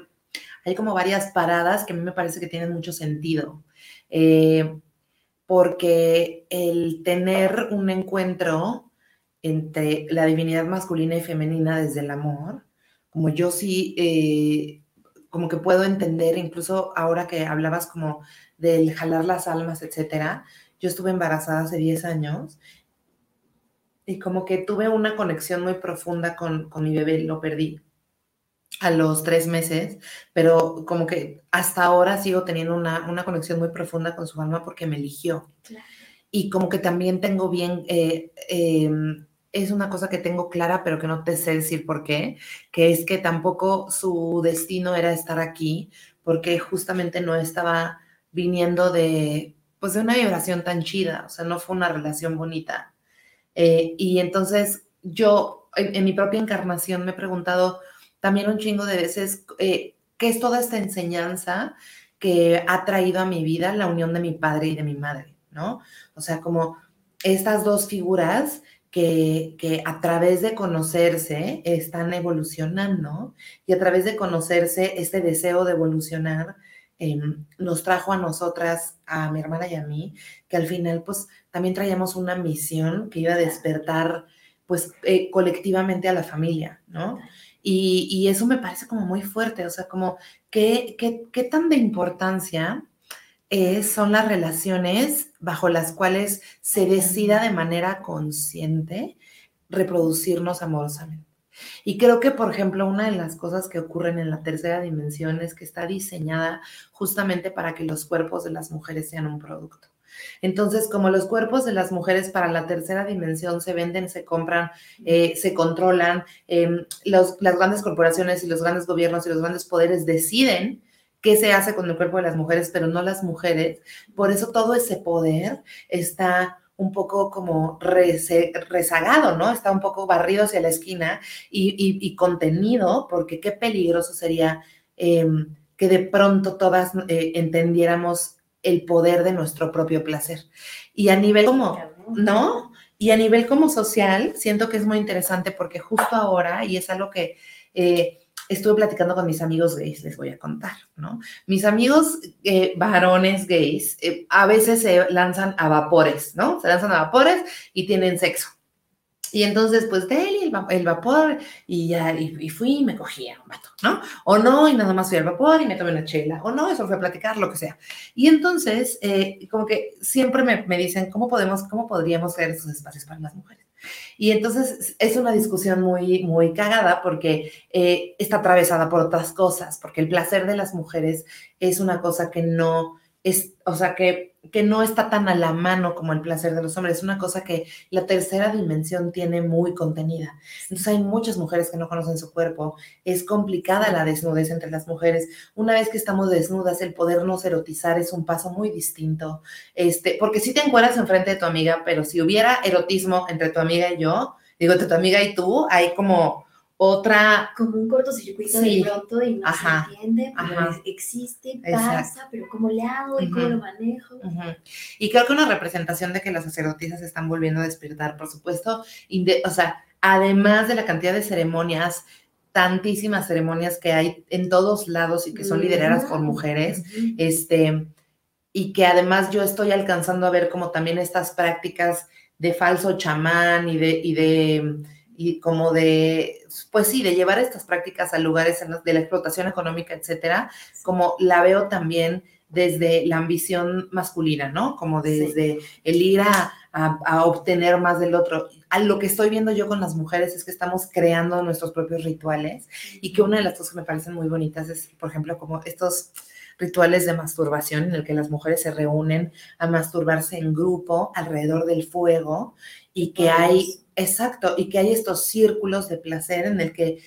hay como varias paradas que a mí me parece que tienen mucho sentido. Eh, porque el tener un encuentro entre la divinidad masculina y femenina desde el amor, como yo sí, eh, como que puedo entender, incluso ahora que hablabas como del jalar las almas, etcétera, yo estuve embarazada hace 10 años y como que tuve una conexión muy profunda con, con mi bebé, lo perdí a los tres meses, pero como que hasta ahora sigo teniendo una, una conexión muy profunda con su alma porque me eligió. Claro. Y como que también tengo bien, eh, eh, es una cosa que tengo clara, pero que no te sé decir por qué, que es que tampoco su destino era estar aquí, porque justamente no estaba viniendo de, pues de una vibración tan chida, o sea, no fue una relación bonita. Eh, y entonces yo, en, en mi propia encarnación, me he preguntado, también un chingo de veces eh, qué es toda esta enseñanza que ha traído a mi vida la unión de mi padre y de mi madre, ¿no? O sea, como estas dos figuras que, que a través de conocerse están evolucionando y a través de conocerse este deseo de evolucionar eh, nos trajo a nosotras, a mi hermana y a mí, que al final pues también traíamos una misión que iba a despertar pues eh, colectivamente a la familia, ¿no? Y, eso me parece como muy fuerte, o sea, como qué, qué, qué tan de importancia es, son las relaciones bajo las cuales se decida de manera consciente reproducirnos amorosamente. Y creo que, por ejemplo, una de las cosas que ocurren en la tercera dimensión es que está diseñada justamente para que los cuerpos de las mujeres sean un producto. Entonces, como los cuerpos de las mujeres para la tercera dimensión se venden, se compran, eh, se controlan, em, las grandes corporaciones y los grandes gobiernos y los grandes poderes deciden qué se hace con el cuerpo de las mujeres, pero no las mujeres. Por eso todo ese poder está un poco como rezagado, ¿no? Está un poco barrido hacia la esquina y, contenido, porque qué peligroso sería em, que de pronto todas eh, entendiéramos el poder de nuestro propio placer. Y a nivel como, ¿no? Y a nivel como social, siento que es muy interesante porque justo ahora, y es algo que... Eh, estuve platicando con mis amigos gays, les voy a contar, ¿no? Mis amigos eh, varones gays eh, a veces se lanzan a vapores, ¿no? Se lanzan a vapores y tienen sexo. Y entonces, pues, de él el, vapor, y ya, y, fui y me cogía un vato, ¿no? O no, y nada más fui al vapor y me tomé una chela, o no, eso fue a platicar, lo que sea. Y entonces, eh, como que siempre me, me, dicen, ¿cómo podemos, cómo podríamos ser esos espacios para las mujeres? Y entonces es una discusión muy, muy cagada porque eh, está atravesada por otras cosas, porque el placer de las mujeres es una cosa que no es, o sea, que, que no está tan a la mano como el placer de los hombres, es una cosa que la tercera dimensión tiene muy contenida. Entonces hay muchas mujeres que no conocen su cuerpo, es complicada la desnudez entre las mujeres. Una vez que estamos desnudas, el podernos erotizar es un paso muy distinto, este, porque si te encuentras enfrente de tu amiga, pero si hubiera erotismo entre tu amiga y yo, digo, entre tu amiga y tú, hay como otra... Como un cortocircuito sí. de pronto y no se entiende, pero existe, pasa, pero ¿cómo le hago y cómo lo manejo? Y creo que una representación de que las sacerdotisas se están volviendo a despertar, por supuesto, o sea, además de la cantidad de ceremonias, tantísimas ceremonias que hay en todos lados y que son lideradas por mujeres, este, y que además yo estoy alcanzando a ver como también estas prácticas de falso chamán y de... Y de y como de, pues sí, de llevar estas prácticas a lugares de la explotación económica, etcétera, como la veo también desde la ambición masculina, ¿no? Como desde el ir a, a, obtener más del otro. A lo que estoy viendo yo con las mujeres es que estamos creando nuestros propios rituales y que una de las cosas que me parecen muy bonitas es, por ejemplo, como estos rituales de masturbación en el que las mujeres se reúnen a masturbarse en grupo alrededor del fuego y que hay Exacto, y que hay estos círculos de placer en el que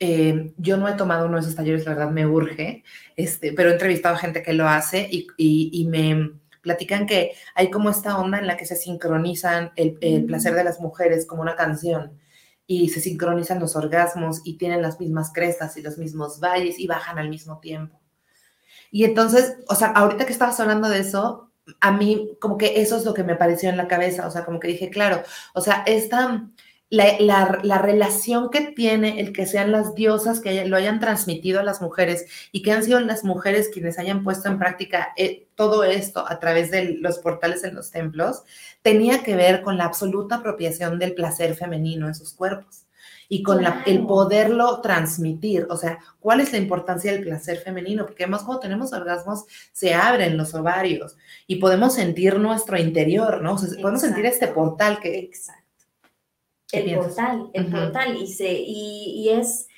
eh, yo no he tomado uno de esos talleres, la verdad me urge, este, pero he entrevistado a gente que lo hace y, me platican que hay como esta onda en la que se sincronizan el, el, placer de las mujeres como una canción y se sincronizan los orgasmos y tienen las mismas crestas y los mismos valles y bajan al mismo tiempo. Y entonces, o sea, ahorita que estabas hablando de eso, a mí como que eso es lo que me pareció en la cabeza, o sea, como que dije, claro, o sea, esta, la, la, relación que tiene el que sean las diosas que lo hayan transmitido a las mujeres y que han sido las mujeres quienes hayan puesto en práctica eh, todo esto a través de los portales en los templos, tenía que ver con la absoluta apropiación del placer femenino en sus cuerpos y con el poderlo transmitir. O sea, ¿cuál es la importancia del placer femenino? Porque además cuando tenemos orgasmos se abren los ovarios y podemos sentir nuestro interior, ¿no? O sea, podemos sentir este portal que... Exacto. El portal, el portal. Y, se, y, es...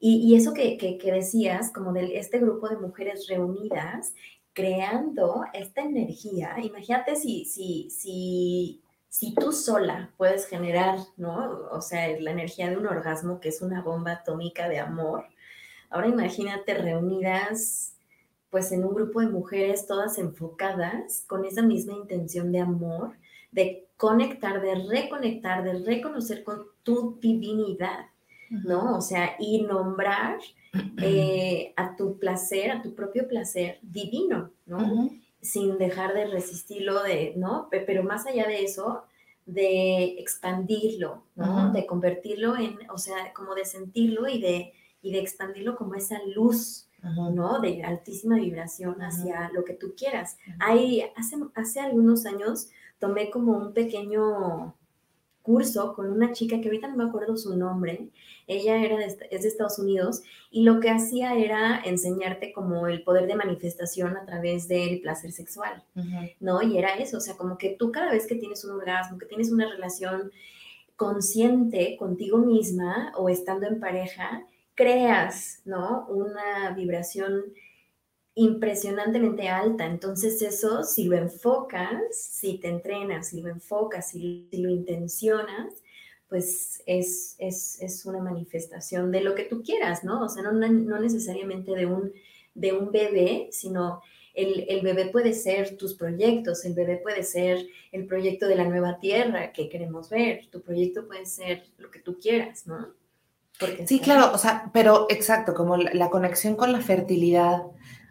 Y, eso que, que, que, decías, como de este grupo de mujeres reunidas, creando esta energía, imagínate si, si, si si tú sola puedes generar, ¿no? O sea, la energía de un orgasmo, que es una bomba atómica de amor, ahora imagínate reunidas pues en un grupo de mujeres todas enfocadas con esa misma intención de amor, de conectar, de reconectar, de reconocer con tu divinidad, ¿no? O sea, y nombrar eh, a tu placer, a tu propio placer divino, ¿no? Sin dejar de resistirlo, de, ¿no? Pero más allá de eso, de expandirlo, ¿no? De convertirlo en, o sea, como de sentirlo y de, y de expandirlo como esa luz, ¿no? De altísima vibración hacia lo que tú quieras. Hay, hace, hace algunos años tomé como un pequeño curso con una chica que ahorita no me acuerdo su nombre, ella era es de Estados Unidos y lo que hacía era enseñarte como el poder de manifestación a través del placer sexual, ¿no? Y era eso, o sea, como que tú cada vez que tienes un orgasmo, que tienes una relación consciente contigo misma o estando en pareja, creas, ¿no? Una vibración impresionantemente alta. Entonces eso, si lo enfocas, si te entrenas, si lo enfocas, si, lo intencionas, pues es, es, una manifestación de lo que tú quieras, ¿no? O sea, no, no necesariamente de un, de un bebé, sino el, el, bebé puede ser tus proyectos, el bebé puede ser el proyecto de la nueva tierra que queremos ver, tu proyecto puede ser lo que tú quieras, ¿no? sí, claro, o sea, pero exacto, como la, conexión con la fertilidad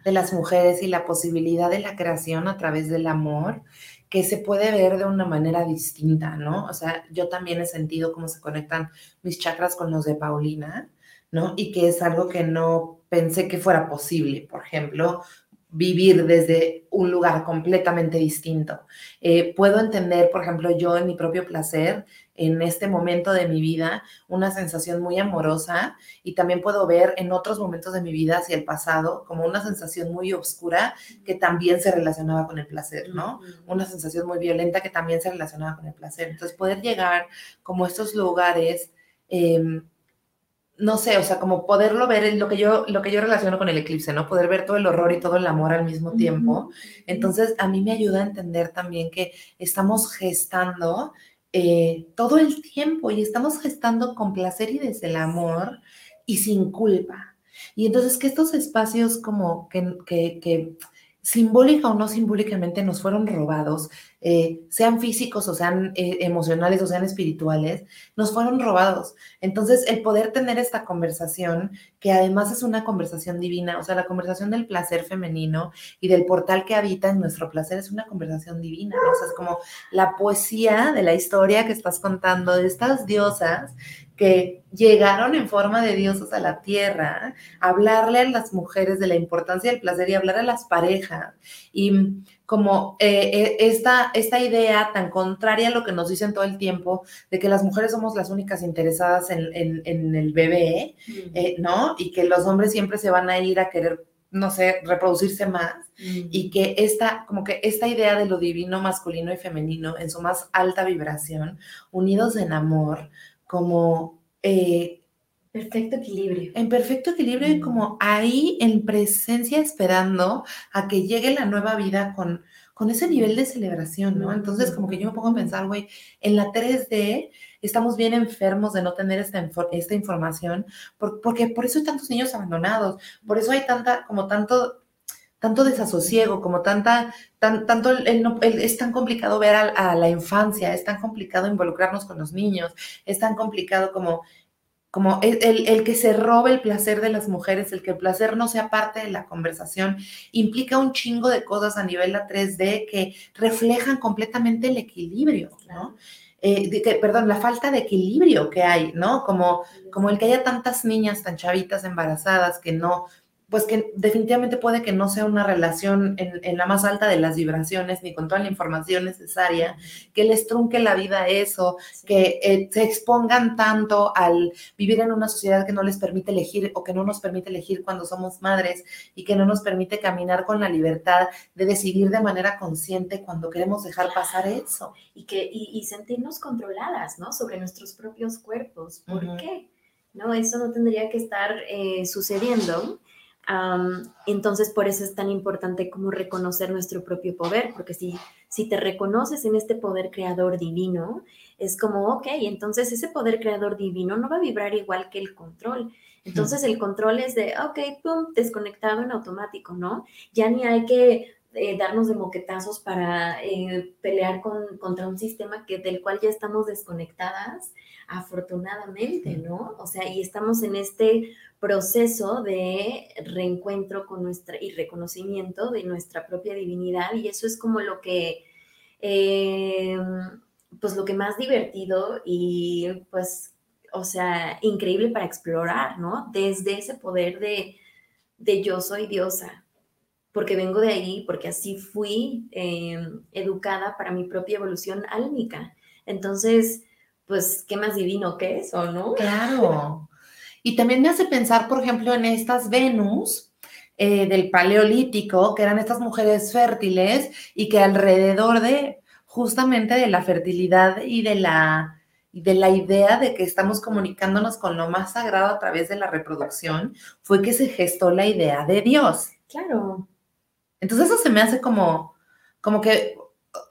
de las mujeres y la posibilidad de la creación a través del amor, que se puede ver de una manera distinta, ¿no? O sea, yo también he sentido cómo se conectan mis chakras con los de Paulina, ¿no? Y que es algo que no pensé que fuera posible. Por ejemplo, vivir desde un lugar completamente distinto. Eh, puedo entender, por ejemplo, yo en mi propio placer, en este momento de mi vida, una sensación muy amorosa y también puedo ver en otros momentos de mi vida hacia el pasado como una sensación muy oscura que también se relacionaba con el placer, ¿no? Una sensación muy violenta que también se relacionaba con el placer. Entonces, poder llegar como a estos lugares... Eh, no sé, o sea, como poderlo ver, lo que yo, lo que yo relaciono con el eclipse, ¿no? Poder ver todo el horror y todo el amor al mismo tiempo. Entonces, a mí me ayuda a entender también que estamos gestando eh, todo el tiempo y estamos gestando con placer y desde el amor y sin culpa. Y entonces que estos espacios como que, que, que simbólica o no simbólicamente nos fueron robados, eh, sean físicos o sean eh, emocionales o sean espirituales, nos fueron robados. Entonces, el poder tener esta conversación, que además es una conversación divina, o sea, la conversación del placer femenino y del portal que habita en nuestro placer es una conversación divina, O sea, es como la poesía de la historia que estás contando de estas diosas que llegaron en forma de dioses a la tierra, hablarle a las mujeres de la importancia del placer y hablar a las parejas. Y como eh, eh, esta, esta idea tan contraria a lo que nos dicen todo el tiempo, de que las mujeres somos las únicas interesadas en, el bebé, eh, ¿no? Y que los hombres siempre se van a ir a querer no sé, reproducirse más y que esta, como que esta idea de lo divino masculino y femenino en su más alta vibración, unidos en amor, como... Eh, perfecto equilibrio. En perfecto equilibrio y como ahí en presencia esperando a que llegue la nueva vida con, con ese nivel de celebración, ¿no? Entonces como que yo me pongo a pensar, güey, en la 3D estamos bien enfermos de no tener esta, esta información, porque por eso hay tantos niños abandonados, por eso hay tanta, como tanto tanto desasosiego, como tanta, tan, tanto es tan complicado ver a, la infancia, es tan complicado involucrarnos con los niños, es tan complicado como, como el, el, que se robe el placer de las mujeres, el que el placer no sea parte de la conversación, implica un chingo de cosas a nivel a 3D que reflejan completamente el equilibrio, ¿no? Eh, perdón, la falta de equilibrio que hay, ¿no? Como, como el que haya tantas niñas tan chavitas embarazadas que no, pues que definitivamente puede que no sea una relación en, la más alta de las vibraciones, ni con toda la información necesaria, que les trunque la vida eso, que eh, se expongan tanto al vivir en una sociedad que no les permite elegir o que no nos permite elegir cuando somos madres y que no nos permite caminar con la libertad de decidir de manera consciente cuando queremos dejar pasar eso. Y, que, y, sentirnos controladas, ¿no? Sobre nuestros propios cuerpos. ¿Por qué? No, eso no tendría que estar eh, sucediendo entonces, por eso es tan importante como reconocer nuestro propio poder, porque si, si te reconoces en este poder creador divino, es como, ok, entonces ese poder creador divino no va a vibrar igual que el control. Entonces el control es de, ok, pum, desconectado en automático, ¿no? Ya ni hay que eh, darnos de moquetazos para eh, pelear con, contra un sistema que, del cual ya estamos desconectadas, afortunadamente, ¿no? O sea, y estamos en este proceso de reencuentro con nuestra y reconocimiento de nuestra propia divinidad y eso es como lo que em, pues lo que más divertido y pues o sea increíble para explorar no desde ese poder de, de yo soy diosa porque vengo de ahí porque así fui em, educada para mi propia evolución álmica entonces pues, ¿qué más divino que eso, no? Claro. Y también me hace pensar, por ejemplo, en estas Venus eh, del Paleolítico, que eran estas mujeres fértiles y que alrededor de justamente de la fertilidad y de la, de la idea de que estamos comunicándonos con lo más sagrado a través de la reproducción, fue que se gestó la idea de Dios. Claro. Entonces eso se me hace como, como que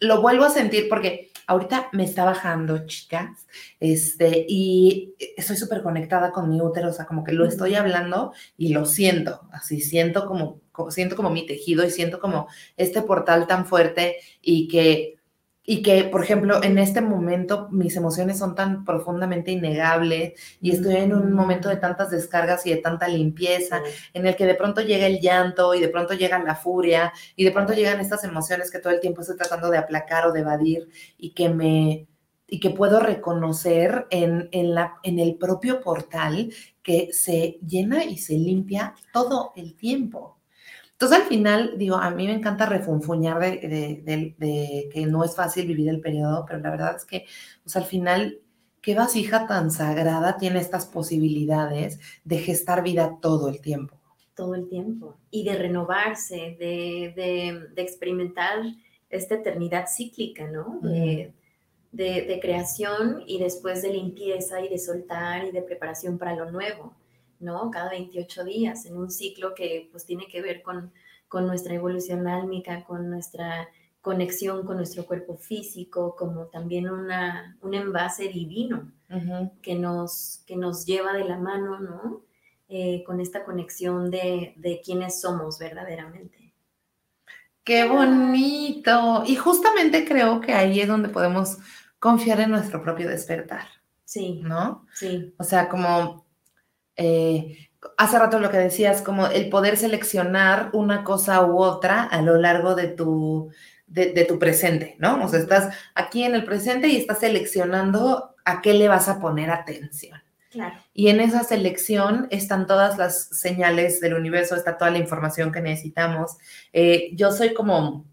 lo vuelvo a sentir porque ahorita me está bajando, chicas, este, y estoy súper conectada con mi útero, o sea, como que lo estoy hablando y lo siento, así siento como, siento como mi tejido y siento como este portal tan fuerte y que y que, por ejemplo, en este momento mis emociones son tan profundamente innegables y estoy en un momento de tantas descargas y de tanta limpieza, en el que de pronto llega el llanto y de pronto llega la furia y de pronto llegan estas emociones que todo el tiempo estoy tratando de aplacar o de evadir y que me y que puedo reconocer en, en, la, en el propio portal que se llena y se limpia todo el tiempo. Entonces, al final, digo, a mí me encanta refunfuñar de, que no es fácil vivir el periodo, pero la verdad es que, pues al final, qué vasija tan sagrada tiene estas posibilidades de gestar vida todo el tiempo. Todo el tiempo. Y de renovarse, de, experimentar esta eternidad cíclica, ¿no? De, de creación y después de limpieza y de soltar y de preparación para lo nuevo. ¿No? Cada 28 días, en un ciclo que pues tiene que ver con, nuestra evolución álmica, con nuestra conexión con nuestro cuerpo físico, como también una, un envase divino que, nos, que nos lleva de la mano, ¿no? Eh, con esta conexión de, de quiénes somos verdaderamente. Qué bonito. Y justamente creo que ahí es donde podemos confiar en nuestro propio despertar. Sí. ¿No? Sí. O sea, como eh, hace rato lo que decías, como el poder seleccionar una cosa u otra a lo largo de tu, de, tu presente, ¿no? O sea, estás aquí en el presente y estás seleccionando a qué le vas a poner atención. Claro. Y en esa selección están todas las señales del universo, está toda la información que necesitamos. Eh, yo soy como,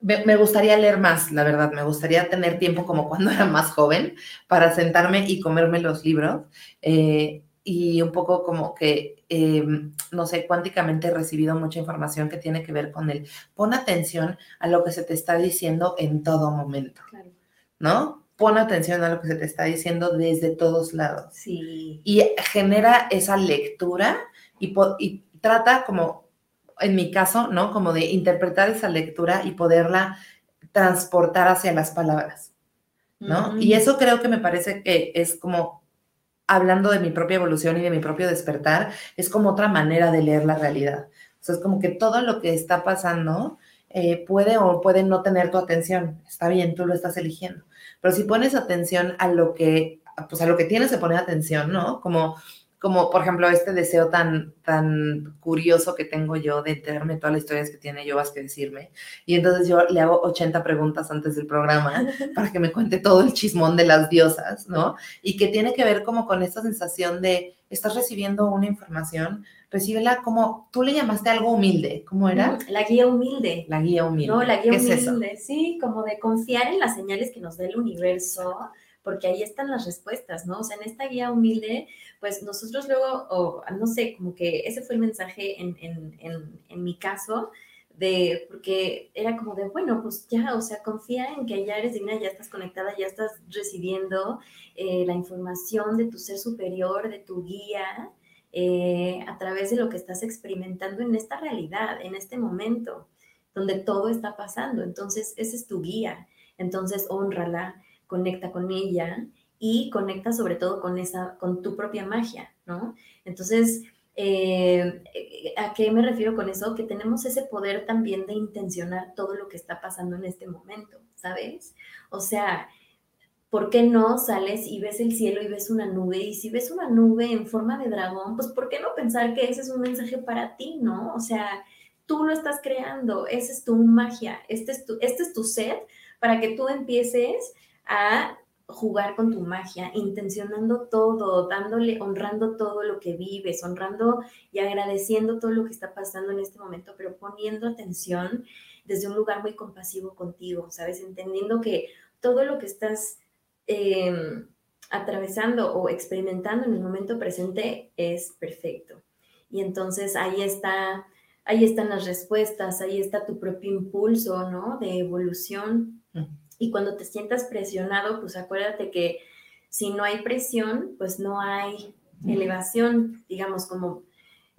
me, gustaría leer más, la verdad, me gustaría tener tiempo como cuando era más joven para sentarme y comerme los libros. Eh, y un poco como que, em, no sé, cuánticamente he recibido mucha información que tiene que ver con el pon atención a lo que se te está diciendo en todo momento, ¿no? Pon atención a lo que se te está diciendo desde todos lados. Sí. Y genera esa lectura y, y trata como, en mi caso, ¿no? Como de interpretar esa lectura y poderla transportar hacia las palabras, ¿no? Y eso creo que me parece que es como hablando de mi propia evolución y de mi propio despertar, es como otra manera de leer la realidad. O es como que todo lo que está pasando eh, puede o puede no tener tu atención. Está bien, tú lo estás eligiendo. Pero si pones atención a lo que, pues a lo que tienes que poner atención, ¿no? Como como por ejemplo este deseo tan, tan curioso que tengo yo de enterarme todas las historias que tiene Yovas que decirme. Y entonces yo le hago 80 preguntas antes del programa para que me cuente todo el chismón de las diosas, ¿no? Y que tiene que ver como con esta sensación de, estás recibiendo una información, recíbela como, tú le llamaste algo humilde, ¿cómo era? La guía humilde. La guía humilde. No, la guía humilde, sí, como de confiar en las señales que nos da el universo porque ahí están las respuestas, ¿no? O sea, en esta guía humilde, pues nosotros luego, o no sé, como que ese fue el mensaje en, en, en, mi caso, de, porque era como de, bueno, pues ya, o sea, confía en que ya eres digna, ya estás conectada, ya estás recibiendo eh, la información de tu ser superior, de tu guía, eh, a través de lo que estás experimentando en esta realidad, en este momento, donde todo está pasando. Entonces, ese es tu guía. Entonces, honrala, conecta con ella y conecta sobre todo con esa, con tu propia magia, ¿no? Entonces, eh, ¿a qué me refiero con eso? Que tenemos ese poder también de intencionar todo lo que está pasando en este momento, ¿sabes? O sea, ¿por qué no sales y ves el cielo y ves una nube? Y si ves una nube en forma de dragón, pues ¿por qué no pensar que ese es un mensaje para ti, ¿no? O sea, tú lo estás creando, esa es tu magia, este es tu, este es tu set para que tú empieces a jugar con tu magia, intencionando todo, dándole, honrando todo lo que vives, honrando y agradeciendo todo lo que está pasando en este momento, pero poniendo atención desde un lugar muy compasivo contigo, ¿sabes? Entendiendo que todo lo que estás em, atravesando o experimentando en el momento presente es perfecto. Y entonces ahí está, ahí están las respuestas, ahí está tu propio impulso, ¿no? De evolución. Y cuando te sientas presionado, pues acuérdate que si no hay presión, pues no hay elevación, digamos, como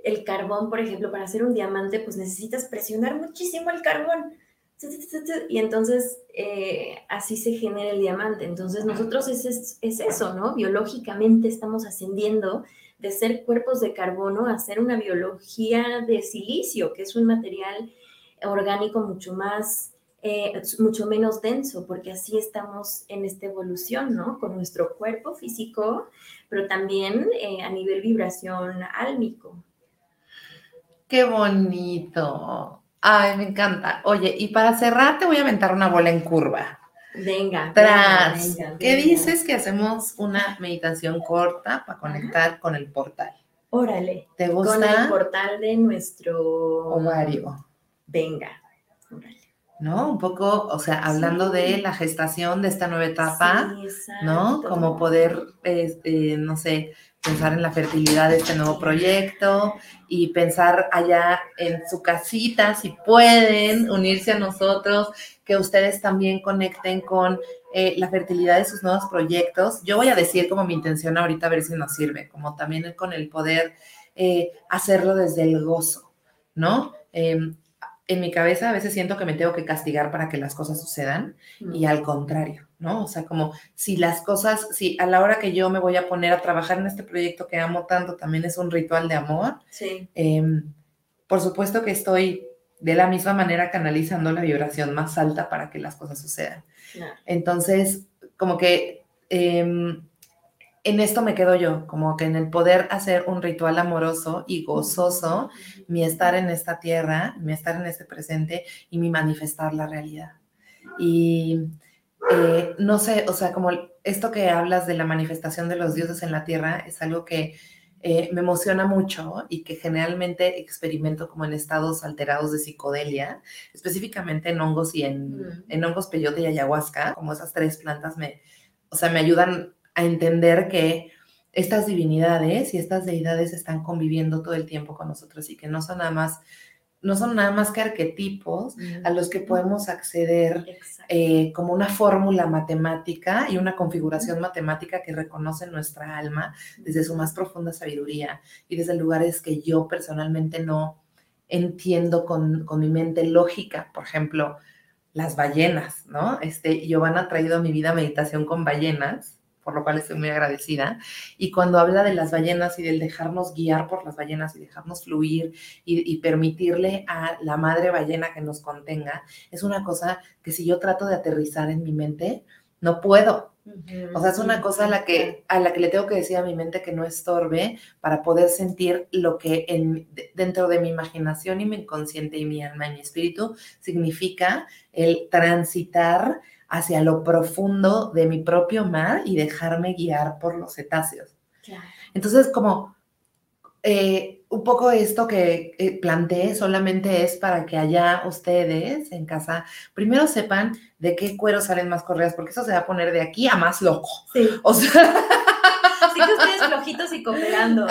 el carbón, por ejemplo, para hacer un diamante, pues necesitas presionar muchísimo el carbón. Y entonces eh, así se genera el diamante. Entonces nosotros es, es, eso, ¿no? Biológicamente estamos ascendiendo de ser cuerpos de carbono a ser una biología de silicio, que es un material orgánico mucho más, eh, mucho menos denso, porque así estamos en esta evolución, ¿no? Con nuestro cuerpo físico, pero también eh, a nivel vibración álmico. Qué bonito. Ay, me encanta. Oye, y para cerrar te voy a aventar una bola en curva. Venga. Tras. ¿Qué dices que hacemos una meditación corta para conectar con el portal? Órale. ¿Te gusta? Con el portal de nuestro ovario. Venga. Órale. ¿No? Un poco, o sea, hablando de la gestación de esta nueva etapa, ¿no? Como poder, este, no sé, pensar en la fertilidad de este nuevo proyecto y pensar allá en su casita, si pueden unirse a nosotros, que ustedes también conecten con eh, la fertilidad de sus nuevos proyectos. Yo voy a decir como mi intención ahorita a ver si nos sirve, como también con el poder eh, hacerlo desde el gozo, ¿no? En mi cabeza a veces siento que me tengo que castigar para que las cosas sucedan y al contrario, ¿no? O sea, como si las cosas, si a la hora que yo me voy a poner a trabajar en este proyecto que amo tanto, también es un ritual de amor, sí. Em, por supuesto que estoy de la misma manera canalizando la vibración más alta para que las cosas sucedan. Entonces, como que... Em, en esto me quedo yo, como que en el poder hacer un ritual amoroso y gozoso, mi estar en esta tierra, mi estar en este presente y mi manifestar la realidad. Y eh, no sé, o sea, como esto que hablas de la manifestación de los dioses en la tierra es algo que eh, me emociona mucho y que generalmente experimento como en estados alterados de psicodelia, específicamente en hongos y en, en hongos peyote y ayahuasca, como esas tres plantas me, o sea, me ayudan a entender que estas divinidades y estas deidades están conviviendo todo el tiempo con nosotros y que no son nada más no son nada más que arquetipos a los que podemos acceder eh, como una fórmula matemática y una configuración matemática que reconoce nuestra alma desde su más profunda sabiduría y desde lugares que yo personalmente no entiendo con, con mi mente lógica. Por ejemplo, las ballenas, ¿no? Este, Giovanna ha traído a mi vida meditación con ballenas por lo cual estoy muy agradecida. Y cuando habla de las ballenas y del dejarnos guiar por las ballenas y dejarnos fluir y, permitirle a la madre ballena que nos contenga, es una cosa que si yo trato de aterrizar en mi mente, no puedo. O sea, es una cosa a la, que, a la que le tengo que decir a mi mente que no estorbe para poder sentir lo que en, dentro de mi imaginación y mi inconsciente y mi alma y mi espíritu significa el transitar hacia lo profundo de mi propio mar y dejarme guiar por los cetáceos. Entonces, como eh, un poco esto que eh, planteé solamente es para que allá ustedes en casa primero sepan de qué cuero salen más correas, porque eso se va a poner de aquí a más loco. Sí. O sea... Sí que ustedes flojitos y cooperando,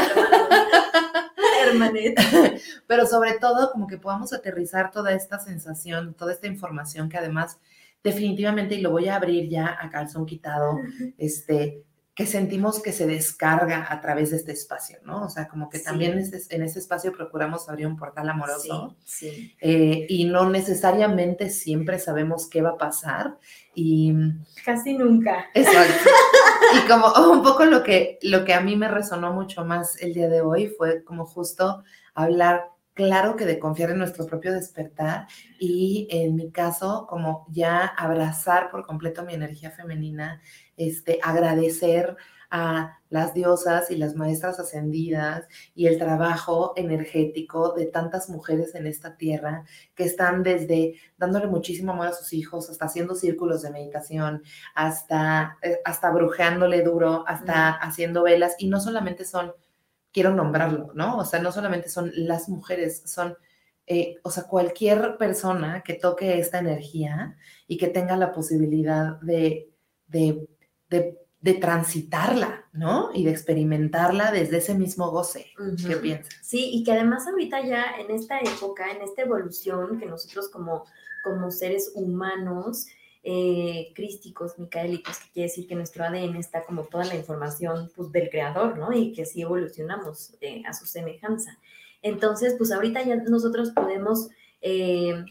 hermanita. Pero sobre todo como que podamos aterrizar toda esta sensación, toda esta información que además definitivamente, y lo voy a abrir ya a calzón quitado, este, que sentimos que se descarga a través de este espacio, ¿no? O sea, como que también este, en este espacio procuramos abrir un portal amoroso sí, eh, y no necesariamente siempre sabemos qué va a pasar y... Casi nunca. Exacto. y como un poco lo que, lo que a mí me resonó mucho más el día de hoy fue como justo hablar claro que de confiar en nuestro propio despertar y en mi caso, como ya abrazar por completo mi energía femenina, este, agradecer a las diosas y las maestras ascendidas y el trabajo energético de tantas mujeres en esta tierra que están desde dándole muchísimo amor a sus hijos, hasta haciendo círculos de meditación, hasta, eh, hasta brujeándole duro, hasta haciendo velas, y no solamente son quiero nombrarlo, ¿no? O sea, no solamente son las mujeres, son, eh, o sea, cualquier persona que toque esta energía y que tenga la posibilidad de, de, de, de transitarla, ¿no? Y de experimentarla desde ese mismo goce. ¿Qué Ujú. piensas? Sí, y que además ahorita ya en esta época, en esta evolución que nosotros como, como seres humanos, eh, crísticos, micaélicos, que quiere decir que nuestro ADN está como toda la información pues, del creador, ¿no? Y que sí evolucionamos eh, a su semejanza. Entonces, pues ahorita ya nosotros podemos, eh,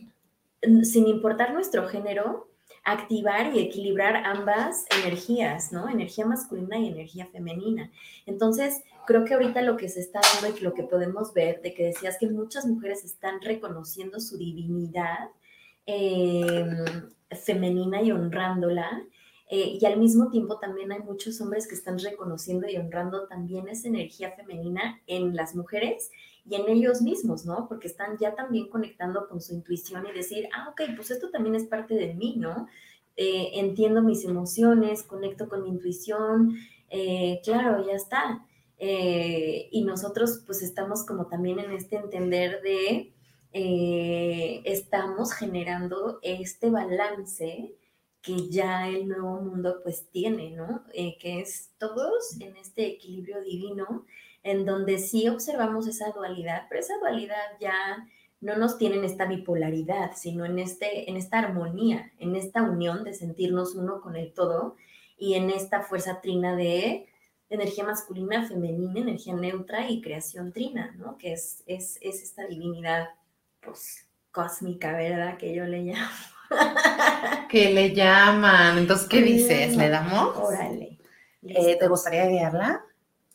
sin importar nuestro género, activar y equilibrar ambas energías, ¿no? Energía masculina y energía femenina. Entonces, creo que ahorita lo que se está dando y lo que podemos ver, de que decías que muchas mujeres están reconociendo su divinidad eh, femenina y honrándola, eh, y al mismo tiempo también hay muchos hombres que están reconociendo y honrando también esa energía femenina en las mujeres y en ellos mismos, ¿no? Porque están ya también conectando con su intuición y decir, ah, ok, pues esto también es parte de mí, ¿no? Eh, entiendo mis emociones, conecto con mi intuición, eh, claro, ya está. Y nosotros pues estamos como también en este entender de, eh, estamos generando este balance que ya el nuevo mundo pues tiene, ¿no? Eh, que es todos en este equilibrio divino, en donde sí observamos esa dualidad, pero esa dualidad ya no nos tiene en esta bipolaridad, sino en, este, en esta armonía, en esta unión de sentirnos uno con el todo y en esta fuerza trina de energía masculina, femenina, energía neutra y creación trina, ¿no? Que es, es, es esta divinidad, pues, cósmica, ¿verdad? Que yo le llamo. Que le llaman. Entonces, ¿qué dices? ¿Le damos? Órale. Eh, ¿Te gustaría guiarla?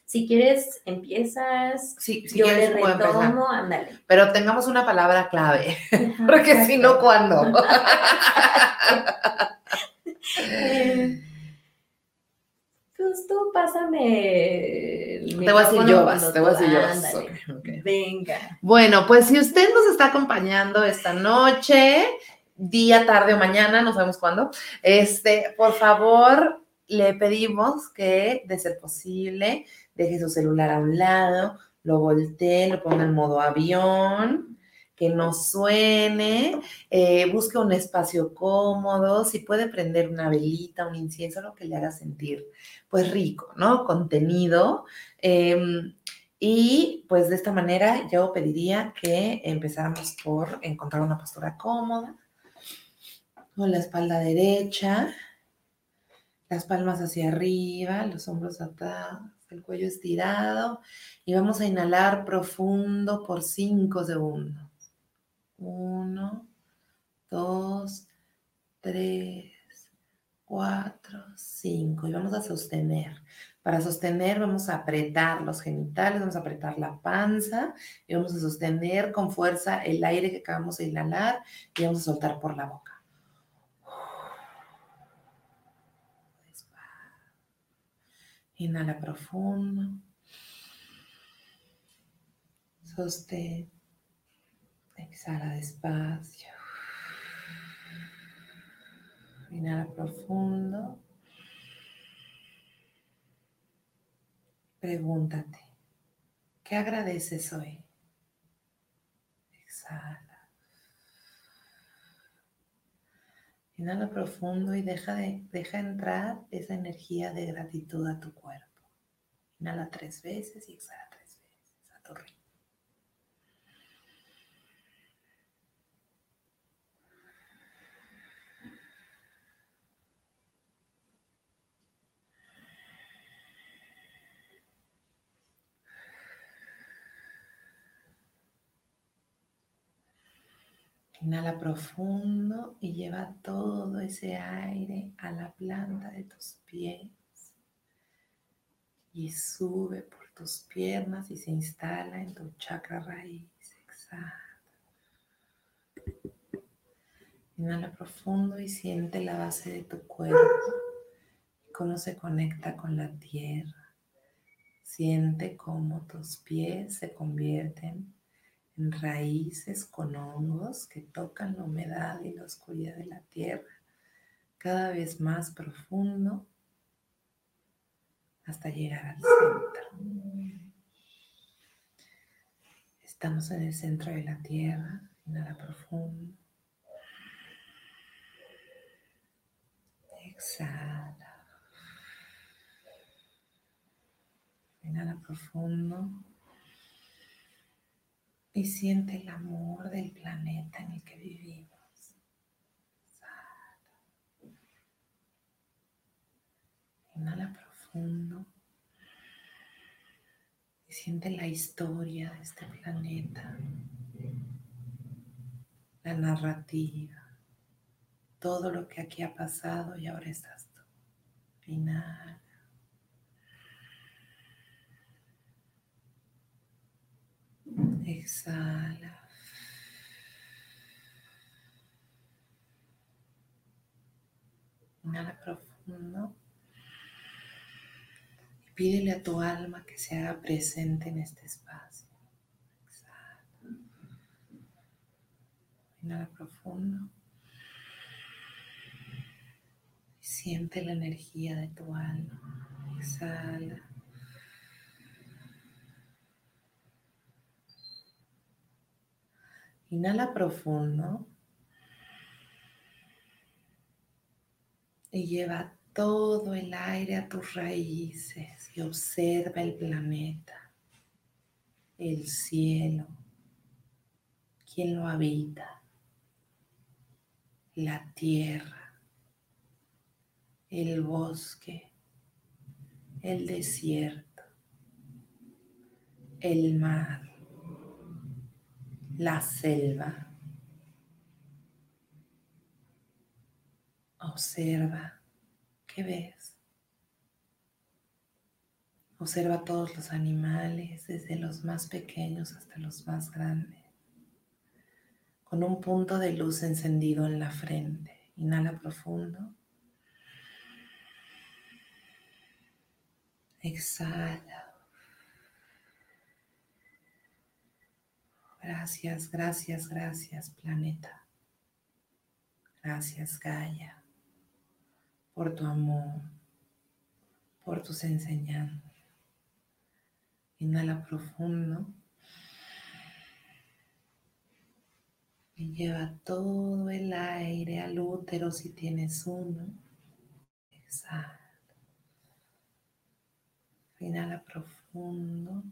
Si quieres, empiezas. Sí, si yo quieres, le puedo empezar. retomo, ándale. Pero tengamos una palabra clave, porque si no, ¿cuándo? Eh, Pues tú pásame. el Te voy a decir yo, cuando te voy a decir yo. ándale. Ok. Venga. Bueno, pues si usted nos está acompañando esta noche, día, tarde o mañana, no sabemos cuándo, este, por favor, le pedimos que, de ser posible, deje su celular a un lado, lo voltee, lo ponga en modo avión, que no suene, eh, busque un espacio cómodo, si puede prender una velita, un incienso, lo que le haga sentir, pues rico, ¿no? Contenido. em, y pues de esta manera yo pediría que empezáramos por encontrar una postura cómoda, con la espalda derecha, las palmas hacia arriba, los hombros atados, el cuello estirado y vamos a inhalar profundo por 5 segundos. Uno, dos, tres, cuatro, cinco. Y vamos a sostener. Para sostener vamos a apretar los genitales, vamos a apretar la panza y vamos a sostener con fuerza el aire que acabamos de inhalar y vamos a soltar por la boca. Inhala profundo. Sostén. Exhala despacio. Inhala profundo. Pregúntate, ¿qué agradeces hoy? Exhala. Inhala profundo y deja, de, deja entrar esa energía de gratitud a tu cuerpo. Inhala tres veces y exhala tres veces a tu ritmo. Inhala profundo y lleva todo ese aire a la planta de tus pies y sube por tus piernas y se instala en tu chakra raíz. Exhala. Inhala profundo y siente la base de tu cuerpo cómo se conecta con la tierra. Siente cómo tus pies se convierten en raíces con hongos que tocan la humedad y la oscuridad de la tierra, cada vez más profundo hasta llegar al centro. Estamos en el centro de la tierra, inhala profundo. Exhala. Inhala profundo. Y siente el amor del planeta en el que vivimos. Inhala profundo. Y siente la historia de este planeta. La narrativa. Todo lo que aquí ha pasado y ahora estás tú. Inhala. Exhala. Inhala profundo. Y pídele a tu alma que se haga presente en este espacio. Exhala. Inhala profundo. Y siente la energía de tu alma. Exhala. Inhala profundo. Y lleva todo el aire a tus raíces y observa el planeta, el cielo, quién lo habita, la tierra, el bosque, el desierto, el mar la selva. Observa, ¿qué ves? Observa todos los animales, desde los más pequeños hasta los más grandes, con un punto de luz encendido en la frente. Inhala profundo. Exhala. Gracias, gracias, gracias, planeta. Gracias, Gaia, por tu amor, por tus enseñanzas. Inhala profundo. Y lleva todo el aire al útero si tienes uno. Exhala. Inhala profundo.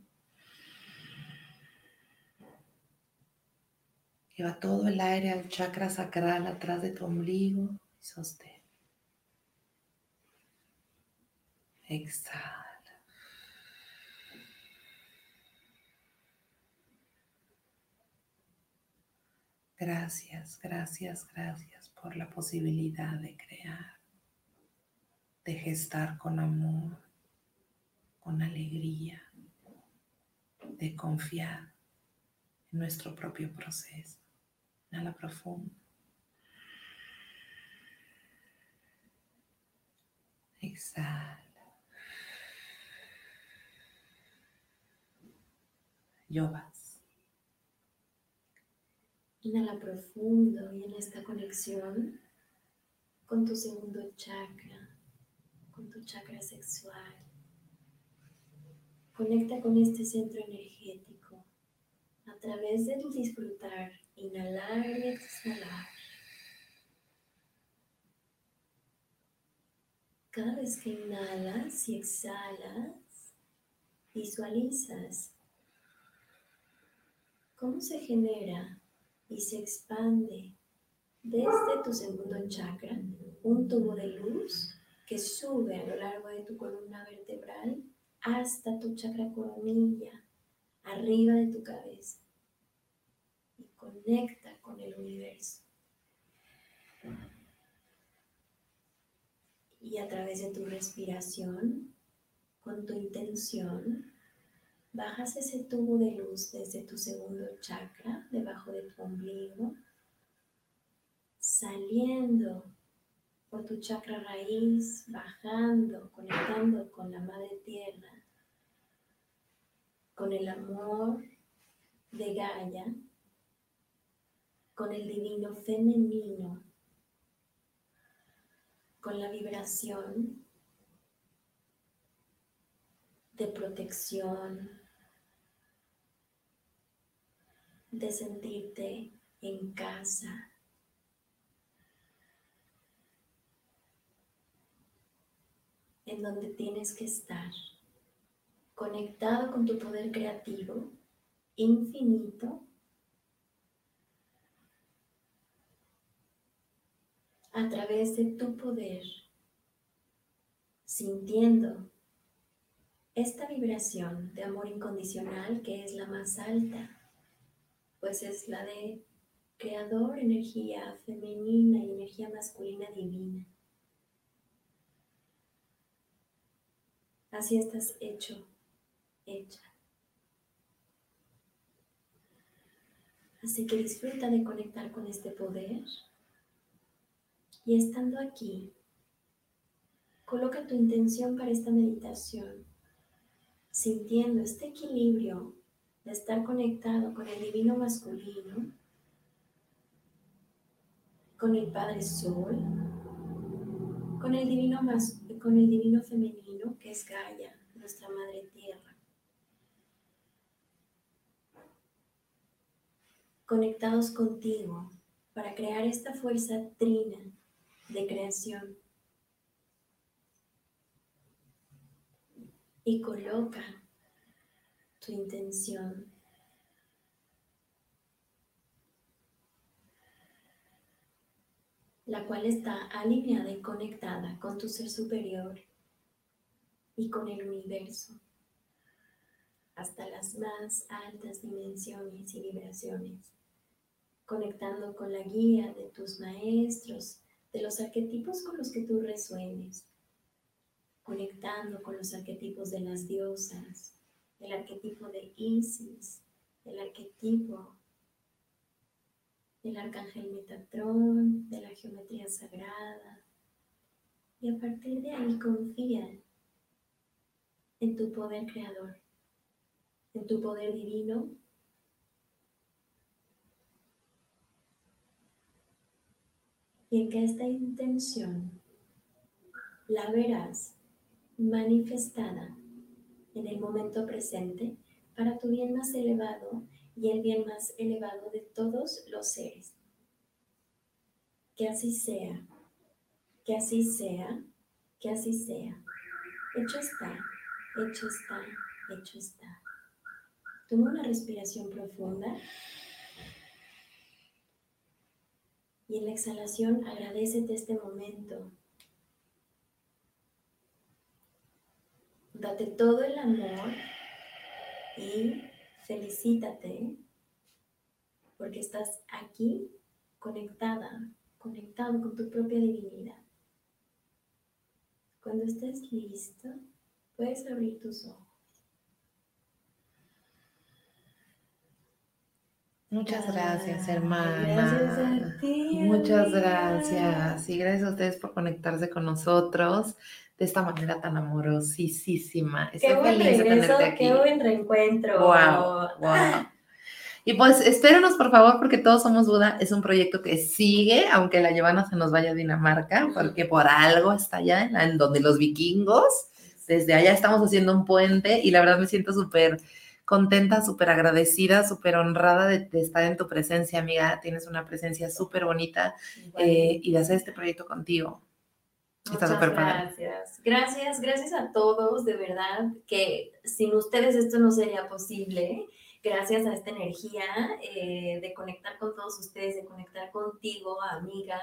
Lleva todo el aire al chakra sacral atrás de tu ombligo y sostén. Exhala. Gracias, gracias, gracias por la posibilidad de crear, de gestar con amor, con alegría, de confiar en nuestro propio proceso. Inhala profundo. Exhala. Yovas. Inhala profundo y en esta conexión con tu segundo chakra, con tu chakra sexual. Conecta con este centro energético a través de tu disfrutar Inhalar y exhalar. Cada vez que inhalas y exhalas, visualizas cómo se genera y se expande desde tu segundo chakra un tubo de luz que sube a lo largo de tu columna vertebral hasta tu chakra coronilla, arriba de tu cabeza conecta con el universo. Y a través de tu respiración, con tu intención, bajas ese tubo de luz desde tu segundo chakra, debajo de tu ombligo, saliendo por tu chakra raíz, bajando, conectando con la madre tierra, con el amor de Gaia con el divino femenino, con la vibración de protección, de sentirte en casa. en donde tienes que estar, conectado con tu poder creativo infinito, a través de tu poder, sintiendo esta vibración de amor incondicional que es la más alta, pues es la de creador, energía femenina y energía masculina divina. Así estás hecho, hecha. Así que disfruta de conectar con este poder y estando aquí, coloca tu intención para esta meditación, sintiendo este equilibrio de estar conectado con el divino masculino, con el Padre Sol, con el divino, con el divino femenino que es Gaia, nuestra Madre Tierra. Conectados contigo para crear esta fuerza trina de creación. Y coloca tu intención. la cual está alineada y conectada con tu ser superior y con el universo, hasta las más altas dimensiones y vibraciones, conectando con la guía de tus maestros, de los arquetipos con los que tú resuenes, conectando con los arquetipos de las diosas, el arquetipo de Isis, el arquetipo del arcángel Metatrón, de la geometría sagrada. Y a partir de ahí confía en tu poder creador, en tu poder divino y en que esta intención la verás manifestada en el momento presente para tu bien más elevado y el bien más elevado de todos los seres. Que así sea, que así sea, que así sea. Hecho está, hecho está, hecho está. Toma una respiración profunda Y en la exhalación agradecete este momento. Date todo el amor y felicítate porque estás aquí conectada, conectado con tu propia divinidad. Cuando estés listo, puedes abrir tus ojos. Muchas gracias, hermana. Gracias a ti. Muchas gracias. Y gracias a ustedes por conectarse con nosotros de esta manera tan amorosísima. Estoy qué buen feliz regreso, de aquí. Qué buen reencuentro. Wow, wow. Y pues espérenos, por favor, porque Todos Somos Buda es un proyecto que sigue, aunque la llevana se nos vaya a Dinamarca, porque por algo está allá en donde los vikingos, desde allá estamos haciendo un puente y la verdad me siento súper contenta, súper agradecida, súper honrada de, estar en tu presencia, amiga. Tienes una presencia súper bonita eh, y de hacer este proyecto contigo. Está súper gracias. Gracias, gracias a todos, de verdad, que sin ustedes esto no sería posible. Gracias a esta energía eh, de conectar con todos ustedes, de conectar contigo, amiga,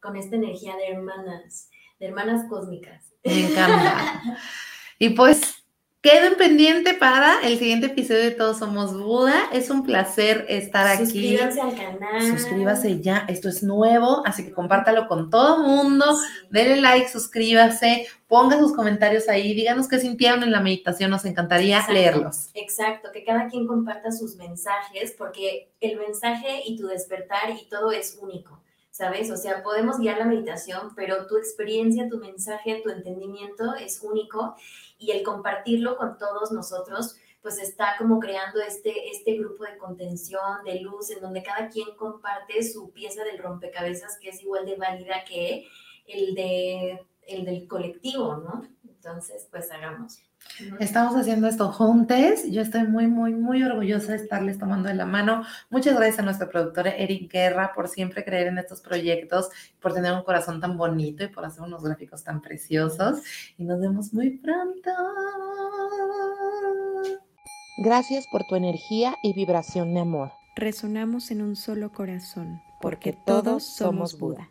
con esta energía de hermanas, de hermanas cósmicas. Me encanta. y pues Queden pendiente para el siguiente episodio de Todos Somos Buda. Es un placer estar aquí. Suscríbanse al canal. Suscríbase ya. Esto es nuevo, así que compártalo con todo mundo. Denle like, suscríbase, ponga sus comentarios ahí. Díganos qué sintieron en la meditación. Nos encantaría leerlos. Exacto, que cada quien comparta sus mensajes, porque el mensaje y tu despertar y todo es único. ¿sabes? O sea, podemos guiar la meditación, pero tu experiencia, tu mensaje, tu entendimiento es único y el compartirlo con todos nosotros, pues está como creando este, este grupo de contención, de luz, en donde cada quien comparte su pieza del rompecabezas que es igual de válida que el, de, el del colectivo, ¿no? Entonces, pues hagamos. Estamos haciendo esto juntos. Yo estoy muy, muy, muy orgullosa de estarles tomando de la mano. Muchas gracias a nuestro productor Eric Guerra por siempre creer en estos proyectos, por tener un corazón tan bonito y por hacer unos gráficos tan preciosos. Y nos vemos muy pronto. Gracias por tu energía y vibración de amor. Resonamos en un solo corazón, porque todos somos Buda.